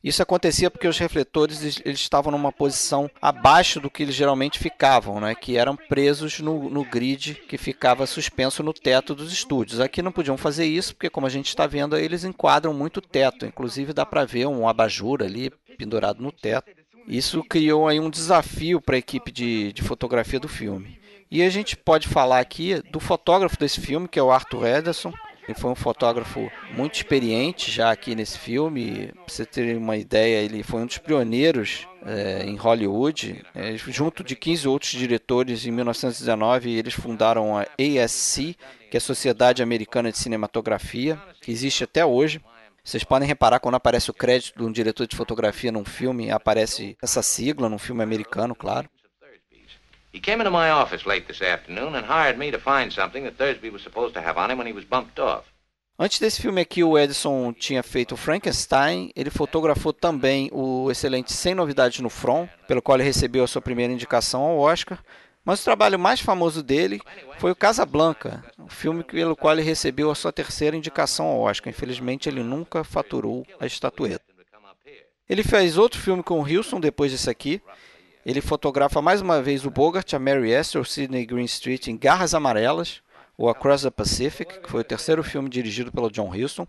Isso acontecia porque os refletores eles estavam numa posição abaixo do que eles geralmente ficavam, né? que eram presos no, no grid que ficava suspenso no teto dos estúdios. Aqui não podiam fazer isso porque, como a gente está vendo, eles enquadram muito o teto. Inclusive dá para ver um abajur ali pendurado no teto. Isso criou aí um desafio para a equipe de, de fotografia do filme. E a gente pode falar aqui do fotógrafo desse filme, que é o Arthur Ederson. Ele foi um fotógrafo muito experiente já aqui nesse filme. Para você ter uma ideia, ele foi um dos pioneiros é, em Hollywood. É, junto de 15 outros diretores, em 1919, eles fundaram a ASC, que é a Sociedade Americana de Cinematografia, que existe até hoje. Vocês podem reparar quando aparece o crédito de um diretor de fotografia num filme, aparece essa sigla num filme americano, claro. He came into my office late this afternoon and hired me to find something that Thursby was supposed to have on him when he was bumped off. Antes desse filme aqui, o Edison tinha feito Frankenstein. Ele fotografou também o excelente Sem Novidades no Front, pelo qual ele recebeu a sua primeira indicação ao Oscar. Mas o trabalho mais famoso dele foi o Casablanca, um filme pelo qual ele recebeu a sua terceira indicação ao Oscar. Infelizmente, ele nunca faturou a estatueta. Ele fez outro filme com o Wilson depois desse aqui. Ele fotografa mais uma vez o Bogart, a Mary Esther, o Sidney Greenstreet em Garras Amarelas, o Across the Pacific, que foi o terceiro filme dirigido pelo John Huston.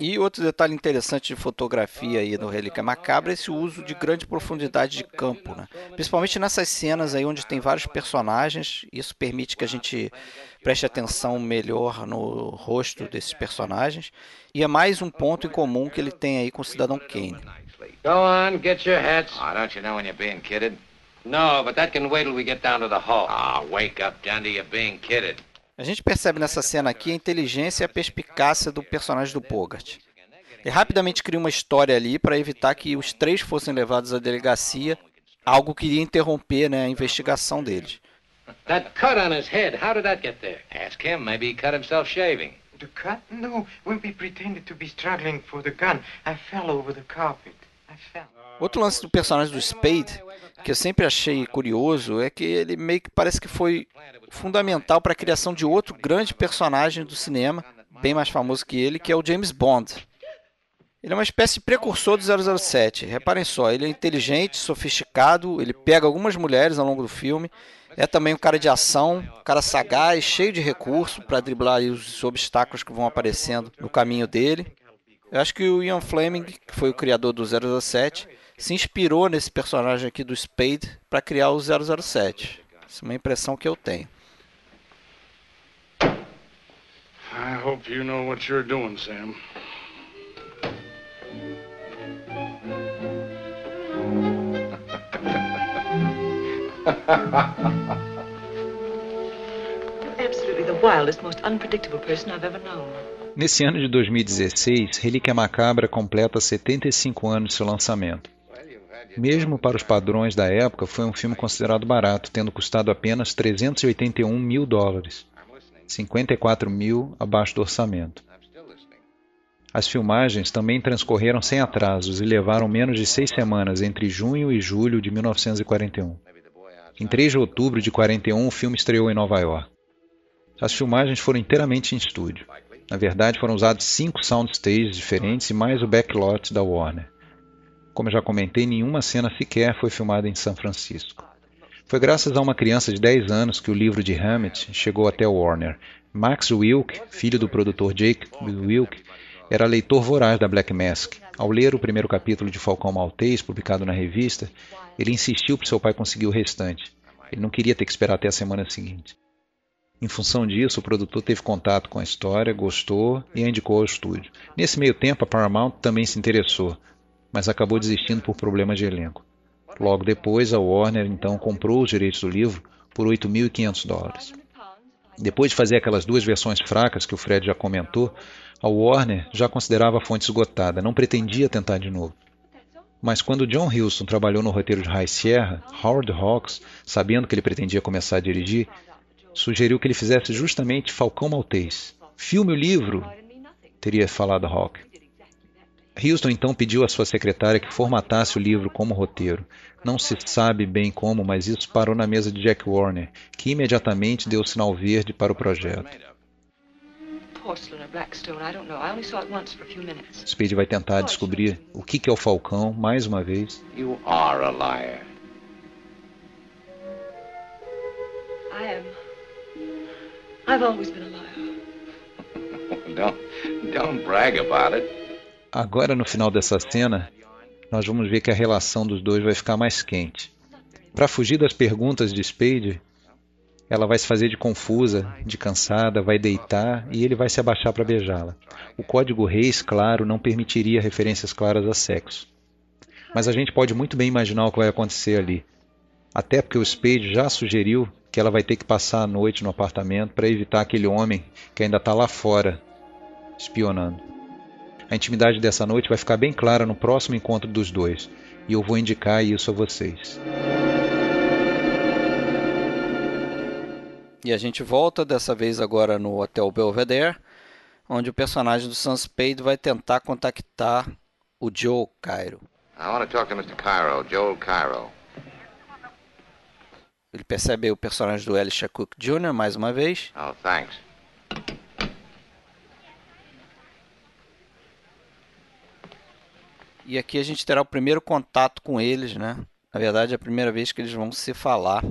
E outro detalhe interessante de fotografia aí no Relíquia Macabra é esse uso de grande profundidade de campo, né? principalmente nessas cenas aí onde tem vários personagens. Isso permite que a gente preste atenção melhor no rosto desses personagens. E é mais um ponto em comum que ele tem aí com o Cidadão Kane. Go on, get your hats. Oh, don't you know when you're being kidded? No, but that can wait till we get down to the hall. Ah, oh, wake up, Dundee, you're being kidded. A gente percebe nessa cena aqui a inteligência e a perspicácia do personagem do Bogart. Ele rapidamente cria uma história ali para evitar que os três fossem levados à delegacia, algo que iria interromper né, a investigação deles. That cut on his head, how did that get there? Ask him, maybe he cut himself shaving. The cut? No, when we pretended to be struggling for the gun, I fell over the carpet. Outro lance do personagem do Spade, que eu sempre achei curioso, é que ele meio que parece que foi fundamental para a criação de outro grande personagem do cinema, bem mais famoso que ele, que é o James Bond. Ele é uma espécie de precursor do 007. Reparem só, ele é inteligente, sofisticado, ele pega algumas mulheres ao longo do filme, é também um cara de ação, um cara sagaz, cheio de recursos para driblar os obstáculos que vão aparecendo no caminho dele. Eu acho que o Ian Fleming, que foi o criador do 007, se inspirou nesse personagem aqui do Spade para criar o 007. Essa é uma impressão que eu tenho. I hope you know what you're doing, Sam. Absolutely the wildest, most unpredictable person I've ever known. Nesse ano de 2016, Relíquia Macabra completa 75 anos de seu lançamento. Mesmo para os padrões da época, foi um filme considerado barato, tendo custado apenas 381 mil dólares, 54 mil abaixo do orçamento. As filmagens também transcorreram sem atrasos e levaram menos de seis semanas entre junho e julho de 1941. Em 3 de outubro de 41, o filme estreou em Nova York. As filmagens foram inteiramente em estúdio. Na verdade, foram usados cinco soundstages diferentes e mais o backlot da Warner. Como eu já comentei, nenhuma cena sequer foi filmada em São Francisco. Foi graças a uma criança de 10 anos que o livro de Hammett chegou até Warner. Max Wilk, filho do produtor Jake Wilk, era leitor voraz da Black Mask. Ao ler o primeiro capítulo de Falcão Maltês, publicado na revista, ele insistiu para seu pai conseguir o restante. Ele não queria ter que esperar até a semana seguinte. Em função disso, o produtor teve contato com a história, gostou e a indicou ao estúdio. Nesse meio tempo, a Paramount também se interessou, mas acabou desistindo por problemas de elenco. Logo depois, a Warner então comprou os direitos do livro por 8.500 dólares. Depois de fazer aquelas duas versões fracas que o Fred já comentou, a Warner já considerava a fonte esgotada, não pretendia tentar de novo. Mas quando John Huston trabalhou no roteiro de High Sierra, Howard Hawks, sabendo que ele pretendia começar a dirigir, sugeriu que ele fizesse justamente Falcão Maltês. Filme o livro, teria falado Hawk. Houston então pediu à sua secretária que formatasse o livro como roteiro. Não se sabe bem como, mas isso parou na mesa de Jack Warner, que imediatamente deu o sinal verde para o projeto. Speed vai tentar descobrir o que é o Falcão mais uma vez. You are a liar. I am. I've always been a liar. don't, don't brag about it. Agora, no final dessa cena, nós vamos ver que a relação dos dois vai ficar mais quente. Para fugir das perguntas de Spade, ela vai se fazer de confusa, de cansada, vai deitar e ele vai se abaixar para beijá-la. O código Reis, claro, não permitiria referências claras a sexo. Mas a gente pode muito bem imaginar o que vai acontecer ali. Até porque o Spade já sugeriu que ela vai ter que passar a noite no apartamento para evitar aquele homem que ainda está lá fora espionando. A intimidade dessa noite vai ficar bem clara no próximo encontro dos dois, e eu vou indicar isso a vocês. E a gente volta dessa vez agora no Hotel Belvedere, onde o personagem do Sam Spade vai tentar contactar o Joe Cairo. I want to talk to Mr. Cairo, Joel Cairo. Ele percebe o personagem do Elisha Cook Jr. mais uma vez. Oh, thanks. E aqui a gente terá o primeiro contato com eles, né? Na verdade, é a primeira vez que eles vão se falar.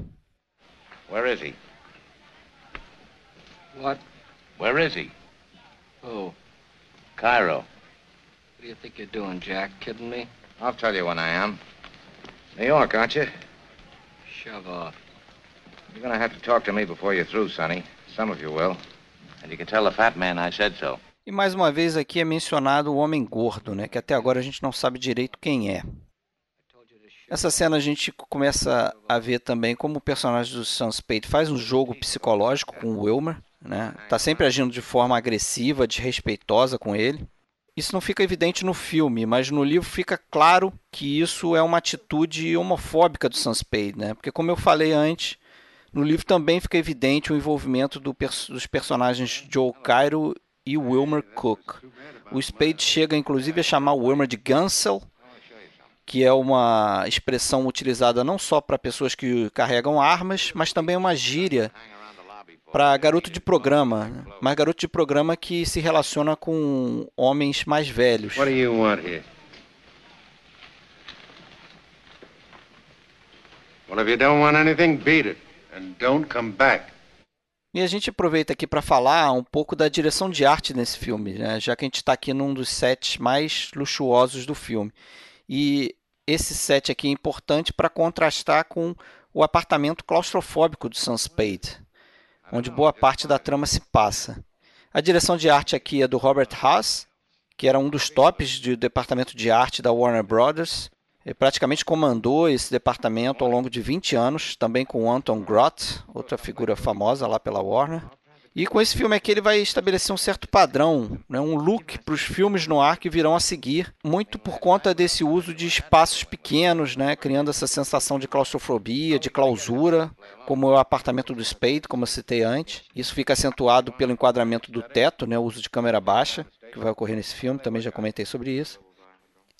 Where is he? What? Where is he? Who? Cairo. What do you think you're doing, Jack? Kidding me? I'll tell you when I am. New York, aren't you? Shove off. You're gonna have to talk to me before you're through, Sonny. Some of you will. And you can tell the fat man I said so. E mais uma vez aqui é mencionado o homem gordo, né? Que até agora a gente não sabe direito quem é. Nessa cena a gente começa a ver também como o personagem do Sam Spade faz um jogo psicológico com o Wilmer, né? Tá sempre agindo de forma agressiva, desrespeitosa com ele. Isso não fica evidente no filme, mas no livro fica claro que isso é uma atitude homofóbica do Sam Spade, né? Porque como eu falei antes, no livro também fica evidente o envolvimento do dos personagens Joe Cairo e Wilmer Cook. O Spade chega inclusive a chamar o Wilmer de Gansel, que é uma expressão utilizada não só para pessoas que carregam armas, mas também uma gíria para garoto de programa, mas garoto de programa que se relaciona com homens mais velhos. What do you want here? Well, if you don't want anything, beat it. E a gente aproveita aqui para falar um pouco da direção de arte nesse filme, né? já que a gente está aqui num dos sets mais luxuosos do filme. E esse set aqui é importante para contrastar com o apartamento claustrofóbico do Sam Spade, onde boa parte da trama se passa. A direção de arte aqui é do Robert Haas, que era um dos tops do departamento de arte da Warner Brothers. Praticamente comandou esse departamento ao longo de 20 anos, também com Anton Groth, outra figura famosa lá pela Warner. E com esse filme aqui ele vai estabelecer um certo padrão, né, um look para os filmes no ar que virão a seguir, muito por conta desse uso de espaços pequenos, né, criando essa sensação de claustrofobia, de clausura, como é o apartamento do Spade, como eu citei antes. Isso fica acentuado pelo enquadramento do teto, né, o uso de câmera baixa, que vai ocorrer nesse filme, também já comentei sobre isso.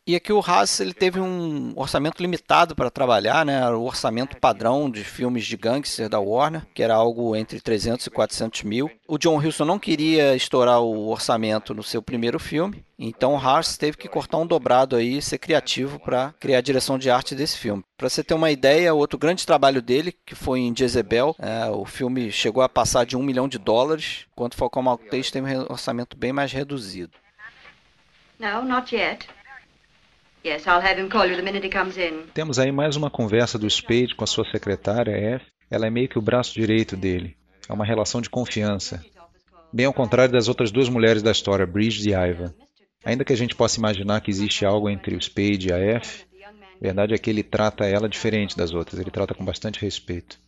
E aqui o Haas ele teve um orçamento limitado para trabalhar, né? o orçamento padrão de filmes de gangster da Warner, que era algo entre 300 e 400 mil. O John Huston não queria estourar o orçamento no seu primeiro filme, então o Haas teve que cortar um dobrado aí e ser criativo para criar a direção de arte desse filme. Para você ter uma ideia, outro grande trabalho dele, que foi em Jezebel, é, o filme chegou a passar de um milhão de dólares, enquanto Falcão Maltese tem um orçamento bem mais reduzido. No, not yet. Yes, I'll have him call you the minute he comes in. Temos aí mais uma conversa do Spade com a sua secretária, F. Ela é meio que o braço direito dele. É uma relação de confiança. Bem ao contrário das outras duas mulheres da história, Bridget e Iva. Ainda que a gente possa imaginar que existe algo entre o Spade e a F, a verdade é que ele trata ela diferente das outras. Ele trata com bastante respeito.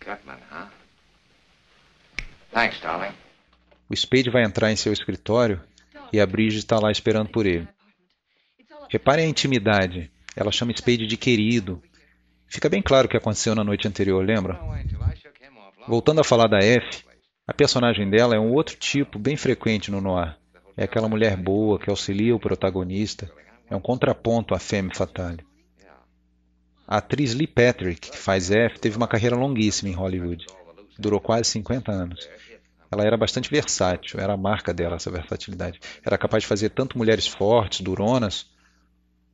Gutman, huh? Thanks, darling. O Spade vai entrar em seu escritório e a Bridget está lá esperando por ele. Repare a intimidade. Ela chama Spade de querido. Fica bem claro o que aconteceu na noite anterior, lembra? Voltando a falar da F, a personagem dela é um outro tipo bem frequente no noir. É aquela mulher boa que auxilia o protagonista. É um contraponto à femme fatale. A atriz Lee Patrick, que faz F, teve uma carreira longuíssima em Hollywood. Durou quase 50 anos. Ela era bastante versátil, era a marca dela, essa versatilidade. Era capaz de fazer tanto mulheres fortes, duronas,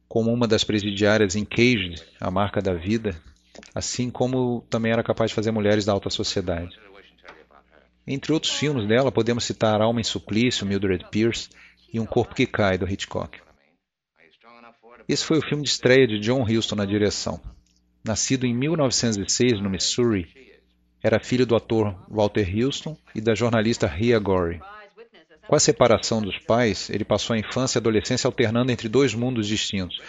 como uma das presidiárias em Caged, a marca da vida, assim como também era capaz de fazer mulheres da alta sociedade. Entre outros filmes dela, podemos citar Alma em Suplício, Mildred Pierce e Um Corpo que Cai, do Hitchcock. Esse foi o filme de estreia de John Huston na direção. Nascido em 1906 no Missouri, era filho do ator Walter Huston e da jornalista Rhea Gorey. Com a separação dos pais, ele passou a infância e a adolescência alternando entre dois mundos distintos: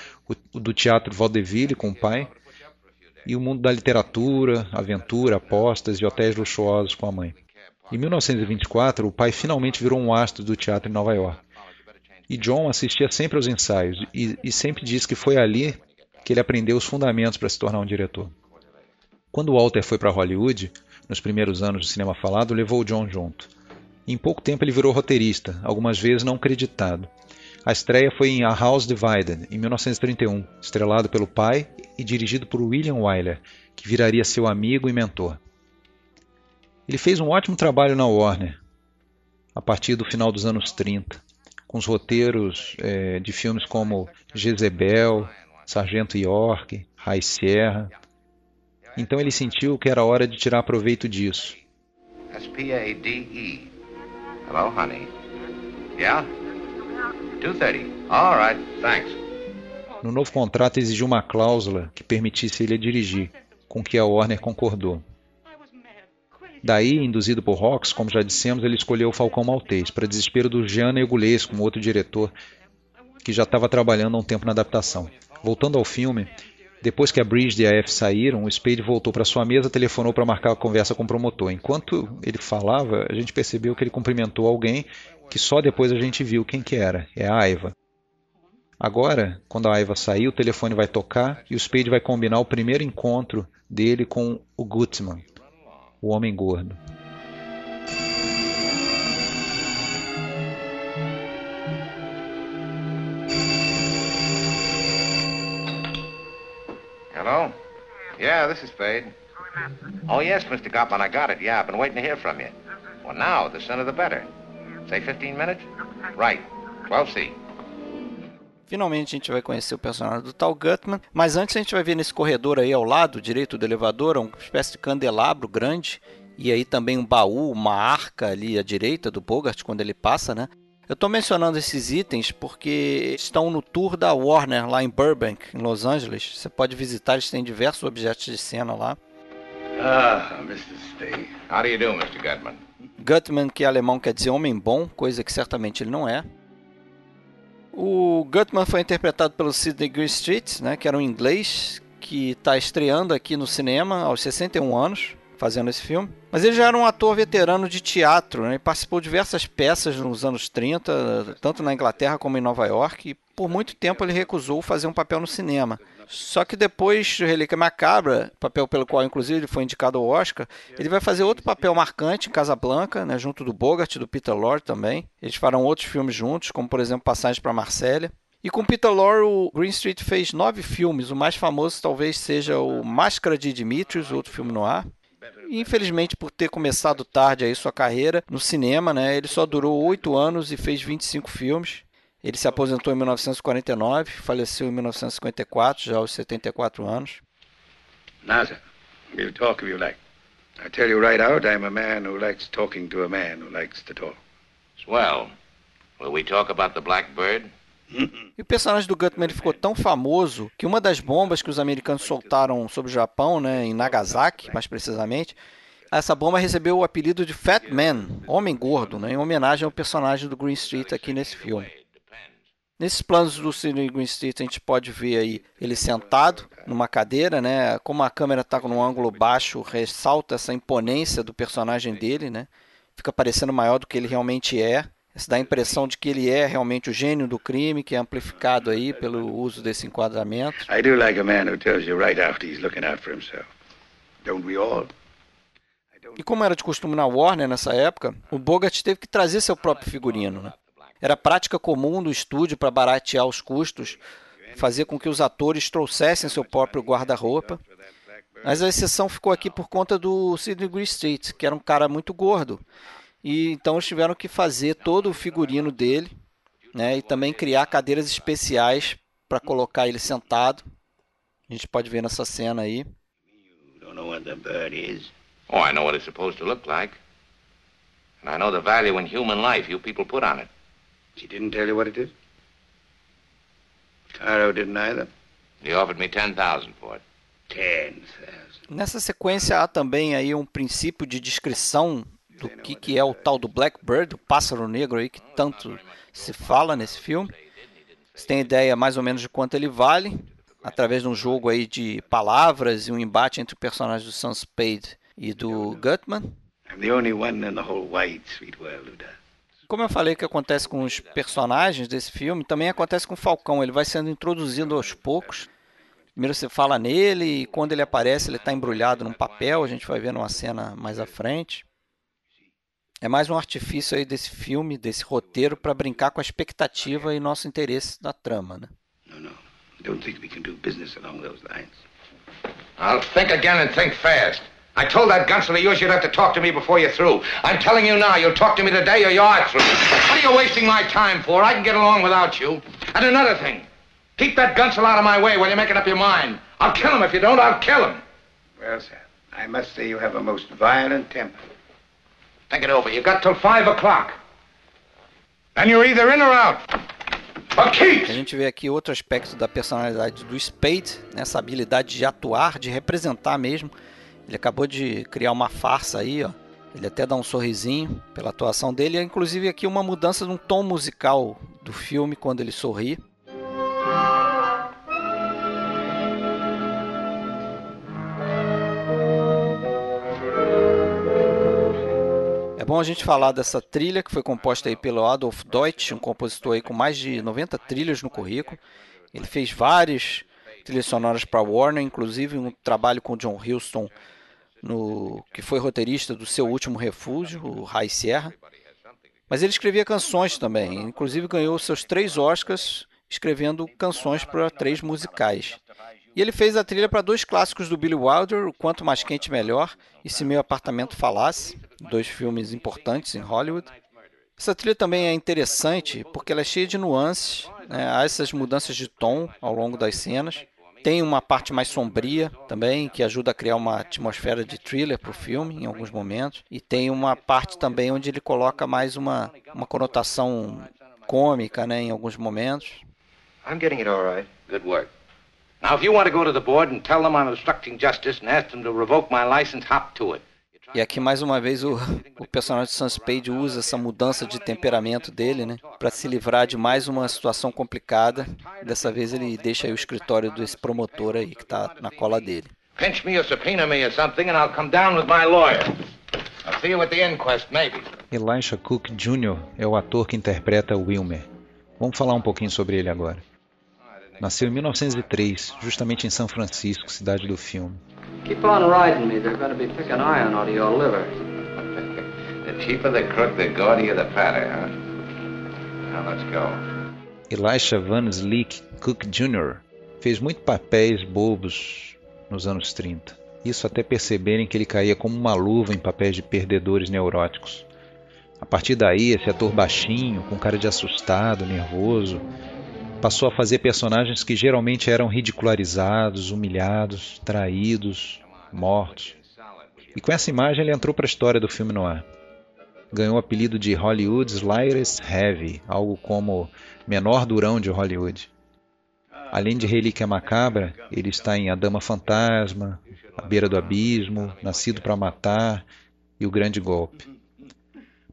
o do teatro vaudeville com o pai e o mundo da literatura, aventura, apostas e hotéis luxuosos com a mãe. Em 1924, o pai finalmente virou um astro do teatro em Nova York. E John assistia sempre aos ensaios e, e sempre disse que foi ali que ele aprendeu os fundamentos para se tornar um diretor. Quando Walter foi para Hollywood, nos primeiros anos do cinema falado, levou John junto. Em pouco tempo ele virou roteirista, algumas vezes não creditado. A estreia foi em A House Divided, em 1931, estrelado pelo pai e dirigido por William Wyler, que viraria seu amigo e mentor. Ele fez um ótimo trabalho na Warner, a partir do final dos anos 30, com os roteiros é, de filmes como Jezebel, Sargento York, High Sierra. Então ele sentiu que era hora de tirar proveito disso S-P-A-D-E. Hello, honey. Yeah? 2.30. All right, thanks. No novo contrato exigiu uma cláusula que permitisse ele dirigir, com que a Warner concordou. Daí, induzido por Hawks, como já dissemos, ele escolheu o Falcão Maltês, para desespero do Jean Negulesco, um outro diretor que já estava trabalhando há um tempo na adaptação. Voltando ao filme, depois que a Bridge e a F saíram, o Spade voltou para sua mesa, telefonou para marcar a conversa com o promotor. Enquanto ele falava, a gente percebeu que ele cumprimentou alguém que só depois a gente viu quem que era. É a Aiva. Agora, quando a Aiva sair, o telefone vai tocar e o Spade vai combinar o primeiro encontro dele com o Gutman, o homem gordo. Hello? Yeah, this is Spade. Oh, yes, Mr. Gopman, I got it. Yeah, I've been waiting to hear from you. Well, now, the sooner the better. Say 15 minutes? Right. 12C. Finalmente a gente vai conhecer o personagem do tal Gutman, mas antes a gente vai ver nesse corredor aí ao lado direito do elevador uma espécie de candelabro grande e aí também um baú, uma arca ali à direita do Bogart quando ele passa, né? Eu estou mencionando esses itens porque estão no tour da Warner lá em Burbank, em Los Angeles. Você pode visitar, eles têm diversos objetos de cena lá. Ah, Mr. Spade. How do you do, Mr. Gutman? Gutman, que em alemão quer dizer homem bom, coisa que certamente ele não é. O Gutman foi interpretado pelo Sidney Greenstreet, né, que era um inglês que está estreando aqui no cinema aos 61 anos fazendo esse filme. Mas ele já era um ator veterano de teatro, né? participou de diversas peças nos anos 30, tanto na Inglaterra como em Nova York, e por muito tempo ele recusou fazer um papel no cinema. Só que depois de Relíquia Macabra, papel pelo qual inclusive ele foi indicado ao Oscar, ele vai fazer outro papel marcante em Casablanca, né, junto do Bogart e do Peter Lorre também. Eles farão outros filmes juntos, como por exemplo Passagem para Marsella. E com Peter Lorre, o Green Street fez nove filmes. O mais famoso talvez seja o Máscara de Dimitrios, outro filme no ar. Infelizmente, por ter começado tarde aí sua carreira no cinema, né, ele só durou oito anos e fez 25 filmes. Ele se aposentou em 1949, faleceu em 1954, já aos 74 anos. Nasa, we'll talk if you like. I tell you right out, I'm a man who likes talking to a man who likes to talk. Swell. Will we talk about the Blackbird? E o personagem do Gutman ficou tão famoso que uma das bombas que os americanos soltaram sobre o Japão, né, em Nagasaki, mais precisamente, essa bomba recebeu o apelido de Fat Man, Homem Gordo, né, em homenagem ao personagem do Green Street aqui nesse filme. Nesses planos do Sidney Green Street a gente pode ver aí ele sentado numa cadeira, né? Como a câmera está num ângulo baixo, ressalta essa imponência do personagem dele, né? Fica parecendo maior do que ele realmente é. Isso dá a impressão de que ele é realmente o gênio do crime, que é amplificado aí pelo uso desse enquadramento. I do like a man who tells you right after he's looking out for himself. Don't we all? E como era de costume na Warner nessa época, o Bogart teve que trazer seu próprio figurino. Né? Era prática comum do estúdio para baratear os custos, fazer com que os atores trouxessem seu próprio guarda-roupa. Mas a exceção ficou aqui por conta do Sidney Greenstreet, que era um cara muito gordo. E então eles tiveram que fazer todo o figurino dele, né? E também criar cadeiras especiais para colocar ele sentado. A gente pode ver nessa cena aí. Oh, I know what it's supposed to look like. And I know the value in human life you people put on it. She didn't tell you what it is? Caro didn't either. He offered me 10,000 for it. Ten Nessa sequência há também aí um princípio de descrição do que, que é o tal do Blackbird, o pássaro negro aí que tanto se fala nesse filme. Você tem ideia mais ou menos de quanto ele vale, através de um jogo aí de palavras e um embate entre o personagem do Sam Spade e do Gutman. Como eu falei que acontece com os personagens desse filme, também acontece com o Falcão. Ele vai sendo introduzido aos poucos. Primeiro você fala nele e quando ele aparece ele está embrulhado num papel. A gente vai ver numa cena mais à frente. É mais um artifício aí desse filme, desse roteiro, para brincar com a expectativa e nosso interesse na trama, né? No, no. Don't think we can do business along those lines. I'll think again and think fast. I told that gunsel of yours you'd have to talk to me before you're through. I'm telling you now, you'll talk to me today or you're through. What are you wasting my time for? I can get along without you. And another thing, keep that gunsel out of my way while you're making up your mind. I'll kill him if you don't, I'll kill him. Well, sir, I must say you have a most violent temper. Think it over. You got till five o'clock. Then you're either in or out. A gente vê aqui outro aspecto da personalidade do Spade, essa habilidade de atuar, de representar mesmo. Ele acabou de criar uma farsa aí, ó. Ele até dá um sorrisinho pela atuação dele. Inclusive aqui uma mudança no tom musical do filme quando ele sorri. É bom a gente falar dessa trilha que foi composta aí pelo Adolf Deutsch, um compositor aí com mais de 90 trilhas no currículo. Ele fez várias trilhas sonoras para Warner, inclusive um trabalho com John Huston, no, que foi roteirista do seu último refúgio, o High Sierra. Mas ele escrevia canções também, inclusive ganhou seus três Oscars escrevendo canções para três musicais. E ele fez a trilha para dois clássicos do Billy Wilder, O Quanto Mais Quente Melhor e Se Meu Apartamento Falasse, dois filmes importantes em Hollywood. Essa trilha também é interessante porque ela é cheia de nuances, né? há essas mudanças de tom ao longo das cenas. Tem uma parte mais sombria também, que ajuda a criar uma atmosfera de thriller para o filme em alguns momentos. E tem uma parte também onde ele coloca mais uma, uma conotação cômica né, em alguns momentos. I'm getting it all right. Good work. Now, if you want to go to the board and tell them I'm obstructing justice and ask them to revoke my license, hop to it. E aqui mais uma vez o, o personagem de Sam Spade usa essa mudança de temperamento dele, né, para se livrar de mais uma situação complicada. Dessa vez ele deixa aí o escritório desse promotor aí que está na cola dele. Pinch me or subpoena me or something and I'll come down with my lawyer. I'll see you at the inquest, maybe. Elisha Cook Jr. é o ator que interpreta Wilmer. Vamos falar um pouquinho sobre ele agora. Nasceu em 1903, justamente em São Francisco, cidade do filme. Keep on riding me. They're going to be picking iron out of your liver. the cheaper the crook, the gaudier the patter, huh? Now let's go. Elisha Van Slick Cook Jr. fez muitos papéis bobos nos anos 30. Isso até perceberem que ele caía como uma luva em papéis de perdedores neuróticos. A partir daí, esse ator baixinho, com cara de assustado, nervoso, passou a fazer personagens que geralmente eram ridicularizados, humilhados, traídos, mortos. E com essa imagem ele entrou para a história do filme noir. Ganhou o apelido de Hollywood's Lightest Heavy, algo como menor durão de Hollywood. Além de Relíquia Macabra, ele está em A Dama Fantasma, A Beira do Abismo, Nascido para Matar e O Grande Golpe.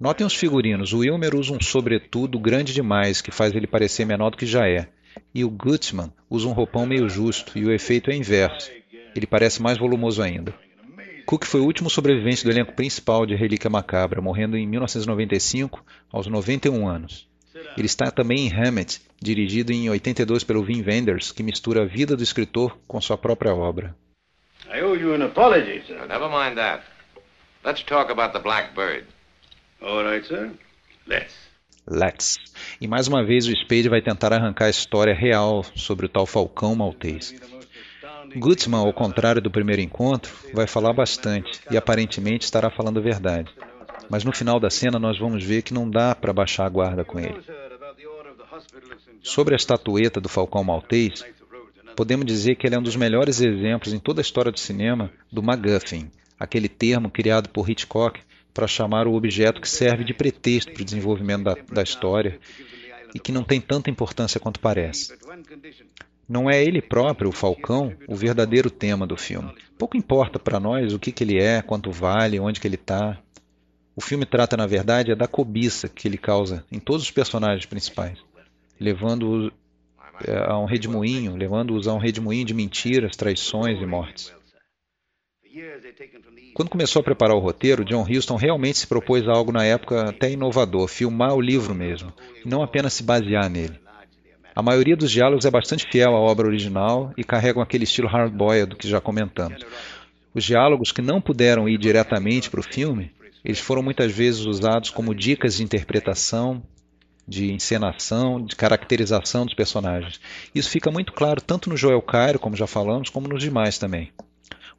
Notem os figurinos. O Wilmer usa um sobretudo grande demais, que faz ele parecer menor do que já é. E o Gutman usa um roupão meio justo, e o efeito é inverso. Ele parece mais volumoso ainda. Cook foi o último sobrevivente do elenco principal de Relíquia Macabra, morrendo em 1995, aos 91 anos. Ele está também em Hammett, dirigido em 82 pelo Wim Wenders, que mistura a vida do escritor com sua própria obra. I owe you an apology, sir. Never mind that. Let's talk about the Black Bird. All right, sir. Let's. Let's. E mais uma vez o Spade vai tentar arrancar a história real sobre o tal Falcão Maltês. Gutzman, ao contrário do primeiro encontro, vai falar bastante e aparentemente estará falando a verdade. Mas no final da cena nós vamos ver que não dá para baixar a guarda com ele. Sobre a estatueta do Falcão Maltês, podemos dizer que ele é um dos melhores exemplos em toda a história do cinema do MacGuffin, aquele termo criado por Hitchcock para chamar o objeto que serve de pretexto para o desenvolvimento da, da história e que não tem tanta importância quanto parece. Não é ele próprio, o Falcão, o verdadeiro tema do filme. Pouco importa para nós o que, que ele é, quanto vale, onde que ele está. O filme trata, na verdade, é da cobiça que ele causa em todos os personagens principais, levando-os é, a um redemoinho, levando-os a um redemoinho de mentiras, traições e mortes. Quando começou a preparar o roteiro, John Huston realmente se propôs a algo na época até inovador, filmar o livro mesmo, e não apenas se basear nele. A maioria dos diálogos é bastante fiel à obra original e carregam aquele estilo hard-boiled que já comentamos. Os diálogos que não puderam ir diretamente para o filme, eles foram muitas vezes usados como dicas de interpretação, de encenação, de caracterização dos personagens. Isso fica muito claro tanto no Joel Cairo, como já falamos, como nos demais também.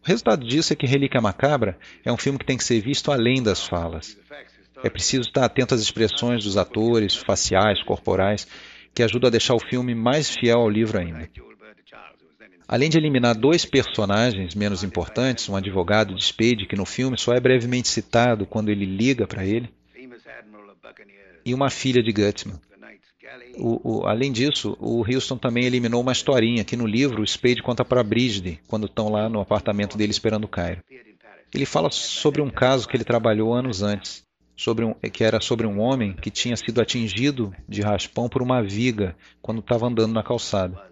O resultado disso é que Relíquia Macabra é um filme que tem que ser visto além das falas. É preciso estar atento às expressões dos atores, faciais, corporais, que ajudam a deixar o filme mais fiel ao livro ainda. Além de eliminar dois personagens menos importantes, um advogado de Spade que no filme só é brevemente citado quando ele liga para ele, e uma filha de Gutsman. O, o, além disso, o Houston também eliminou uma historinha que no livro o Spade conta para Bridget quando estão lá no apartamento dele esperando o Cairo. Ele fala sobre um caso que ele trabalhou anos antes, sobre um, que era sobre um homem que tinha sido atingido de raspão por uma viga quando estava andando na calçada.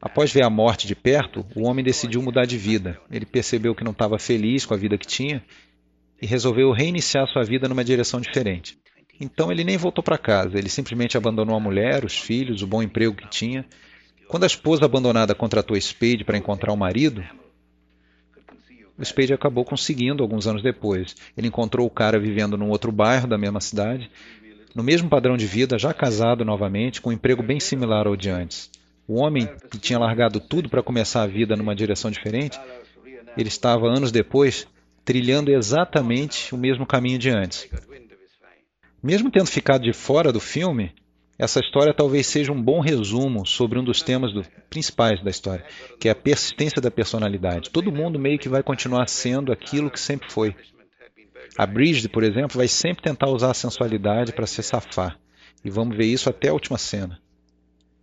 Após ver a morte de perto, o homem decidiu mudar de vida. Ele percebeu que não estava feliz com a vida que tinha e resolveu reiniciar sua vida numa direção diferente. Então ele nem voltou para casa, ele simplesmente abandonou a mulher, os filhos, o bom emprego que tinha. Quando a esposa abandonada contratou Spade para encontrar o marido, o Spade acabou conseguindo alguns anos depois. Ele encontrou o cara vivendo num outro bairro da mesma cidade, no mesmo padrão de vida, já casado novamente, com um emprego bem similar ao de antes. O homem que tinha largado tudo para começar a vida numa direção diferente, ele estava anos depois trilhando exatamente o mesmo caminho de antes. Mesmo tendo ficado de fora do filme, essa história talvez seja um bom resumo sobre um dos temas do, principais da história, que é a persistência da personalidade. Todo mundo meio que vai continuar sendo aquilo que sempre foi. A Bridget, por exemplo, vai sempre tentar usar a sensualidade para se safar. E vamos ver isso até a última cena.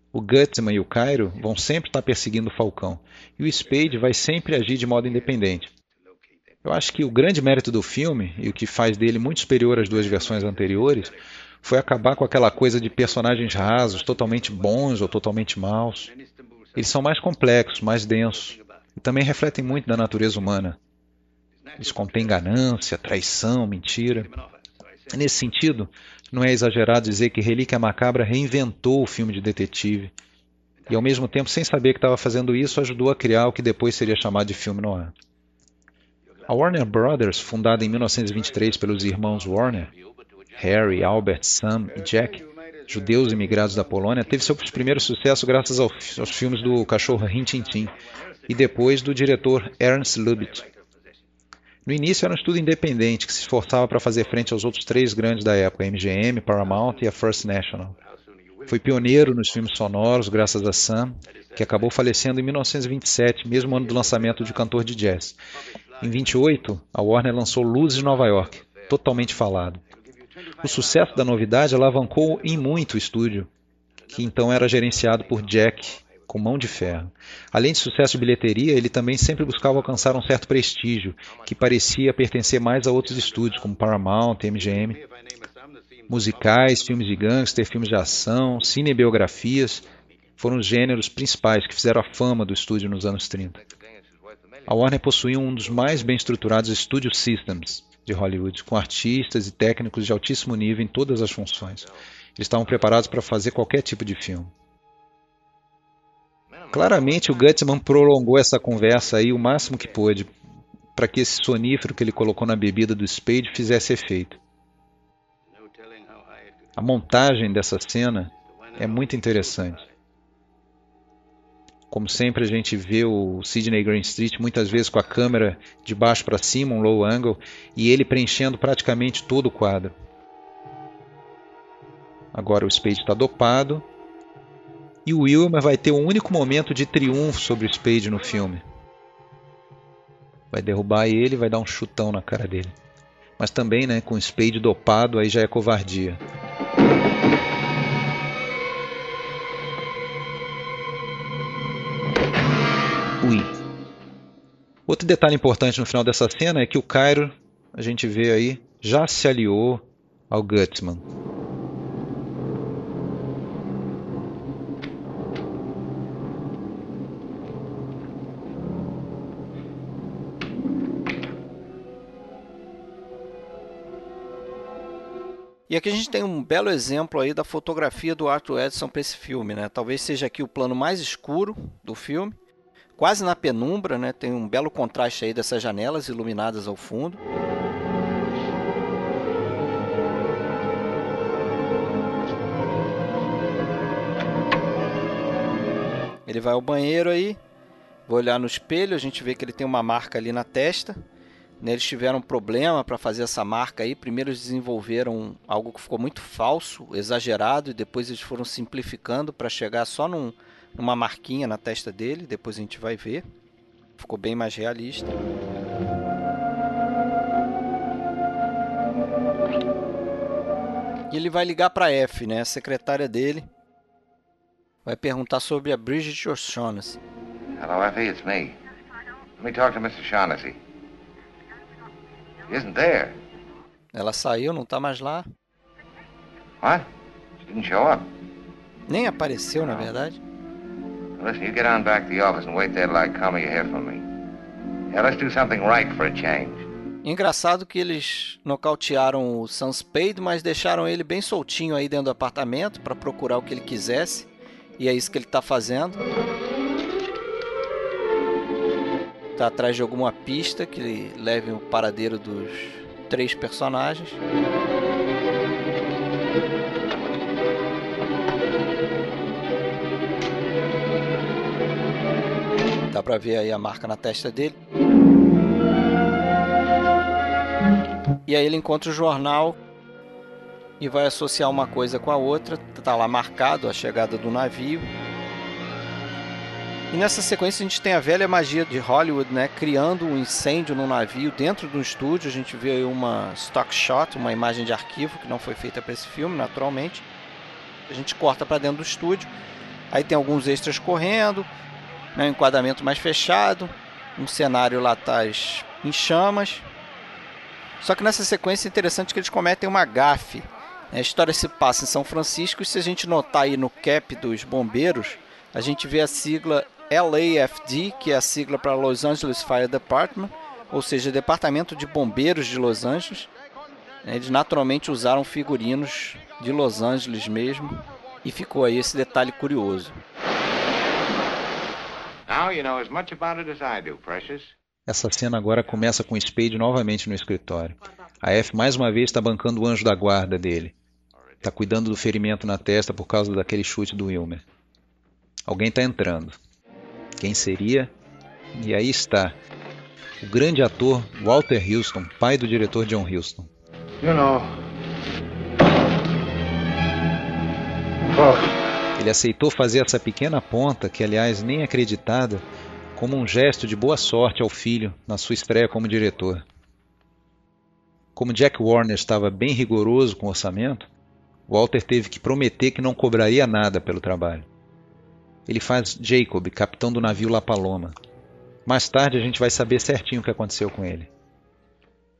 O Gutsman e o Cairo vão sempre estar perseguindo o Falcão. E o Spade vai sempre agir de modo independente. Eu acho que o grande mérito do filme, e o que faz dele muito superior às duas versões anteriores, foi acabar com aquela coisa de personagens rasos, totalmente bons ou totalmente maus. Eles são mais complexos, mais densos, e também refletem muito da natureza humana. Eles contêm ganância, traição, mentira. Nesse sentido, não é exagerado dizer que Relíquia Macabra reinventou o filme de detetive e, ao mesmo tempo, sem saber que estava fazendo isso, ajudou a criar o que depois seria chamado de filme noir. A Warner Brothers, fundada em 1923 pelos irmãos Warner, Harry, Albert, Sam e Jack, judeus imigrados da Polônia, teve seu primeiro sucesso graças aos filmes do cachorro Rin Tin Tin e depois do diretor Ernst Lubitsch. No início era um estudo independente que se esforçava para fazer frente aos outros três grandes da época, a MGM, Paramount e a First National. Foi pioneiro nos filmes sonoros graças a Sam, que acabou falecendo em 1927, mesmo ano do lançamento de Cantor de Jazz. Em 28, a Warner lançou Luzes de Nova York, totalmente falado. O sucesso da novidade alavancou em muito o estúdio, que então era gerenciado por Jack com mão de ferro. Além de sucesso de bilheteria, ele também sempre buscava alcançar um certo prestígio, que parecia pertencer mais a outros estúdios, como Paramount, MGM. Musicais, filmes de gangster, filmes de ação, cinebiografias foram os gêneros principais que fizeram a fama do estúdio nos anos 30. A Warner possuía um dos mais bem estruturados studio systems de Hollywood, com artistas e técnicos de altíssimo nível em todas as funções. Eles estavam preparados para fazer qualquer tipo de filme. Claramente o Gutsman prolongou essa conversa aí o máximo que pôde para que esse sonífero que ele colocou na bebida do Spade fizesse efeito. A montagem dessa cena é muito interessante. Como sempre a gente vê o Sidney Greenstreet muitas vezes com a câmera de baixo para cima, um low angle, e ele preenchendo praticamente todo o quadro. Agora o Spade está dopado e o Wilmer vai ter um único momento de triunfo sobre o Spade no filme. Vai derrubar ele, vai dar um chutão na cara dele. Mas também, né, com o Spade dopado, aí já é covardia. Outro detalhe importante no final dessa cena é que o Cairo, a gente vê aí, já se aliou ao Gutsman. E aqui a gente tem um belo exemplo aí da fotografia do Arthur Edson para esse filme, né? Talvez seja aqui o plano mais escuro do filme, quase na penumbra, né? Tem um belo contraste aí dessas janelas iluminadas ao fundo. Ele vai ao banheiro aí, vai olhar no espelho, a gente vê que ele tem uma marca ali na testa. Né, eles tiveram um problema para fazer essa marca aí. Primeiro eles desenvolveram algo que ficou muito falso, exagerado, e depois eles foram simplificando para chegar só num, uma marquinha na testa dele, depois a gente vai ver. Ficou bem mais realista. E ele vai ligar para F, né, a secretária dele. Vai perguntar sobre a Bridget O'Shaughnessy. Hello, Effie, it's me. Let me talk to Mr. Shaughnessy. He isn't there. Ela saiu, não tá mais lá. What? She didn't show up. Nem apareceu, na verdade. Listen, you get on back to the office and wait there till I come and you hear from me. Yeah, let's do something right for a change. Engraçado que eles nocautearam o Sam Spade, mas deixaram ele bem soltinho aí dentro do apartamento para procurar o que ele quisesse. E é isso que ele está fazendo. Tá atrás de alguma pista que leve o paradeiro dos três personagens. Pra ver aí a marca na testa dele. E aí ele encontra o jornal e vai associar uma coisa com a outra. Tá lá marcado a chegada do navio. E nessa sequência a gente tem a velha magia de Hollywood, né, criando um incêndio no navio dentro do estúdio. A gente vê aí uma stock shot, uma imagem de arquivo que não foi feita para esse filme, naturalmente. A gente corta para dentro do estúdio. Aí tem alguns extras correndo, né, um enquadramento mais fechado, um cenário lá atrás em chamas. Só que nessa sequência é interessante que eles cometem uma gafe. A história se passa em São Francisco e se a gente notar aí no cap dos bombeiros, a gente vê a sigla LAFD, que é a sigla para Los Angeles Fire Department, ou seja, Departamento de Bombeiros de Los Angeles. Eles naturalmente usaram figurinos de Los Angeles mesmo, e ficou aí esse detalhe curioso. Now you know as much about it as I do, Precious. Essa cena agora começa com o Spade novamente no escritório. A F mais uma vez está bancando o anjo da guarda dele. Está cuidando do ferimento na testa por causa daquele chute do Wilmer. Alguém está entrando. Quem seria? E aí está. O grande ator Walter Houston, pai do diretor John Huston. You know. Ele aceitou fazer essa pequena ponta, que aliás nem é acreditada, como um gesto de boa sorte ao filho na sua estreia como diretor. Como Jack Warner estava bem rigoroso com o orçamento, Walter teve que prometer que não cobraria nada pelo trabalho. Ele faz Jacob, capitão do navio La Paloma. Mais tarde a gente vai saber certinho o que aconteceu com ele.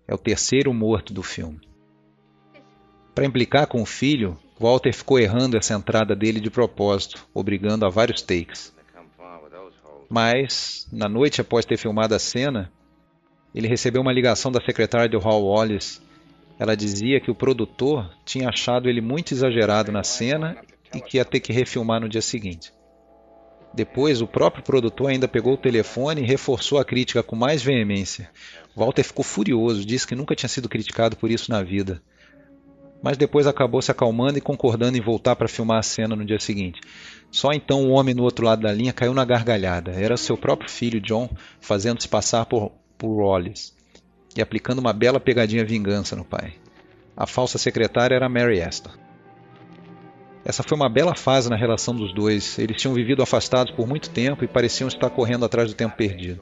É o terceiro morto do filme. Para implicar com o filho, Walter ficou errando essa entrada dele de propósito, obrigando a vários takes. Mas, na noite após ter filmado a cena, ele recebeu uma ligação da secretária de Hall Wallace. Ela dizia que o produtor tinha achado ele muito exagerado na cena e que ia ter que refilmar no dia seguinte. Depois, o próprio produtor ainda pegou o telefone e reforçou a crítica com mais veemência. Walter ficou furioso, disse que nunca tinha sido criticado por isso na vida. Mas depois acabou se acalmando e concordando em voltar para filmar a cena no dia seguinte. Só então o homem no outro lado da linha caiu na gargalhada. Era seu próprio filho, John, fazendo-se passar por, por Wallace e aplicando uma bela pegadinha vingança no pai. A falsa secretária era Mary Astor. Essa foi uma bela fase na relação dos dois. Eles tinham vivido afastados por muito tempo e pareciam estar correndo atrás do tempo perdido.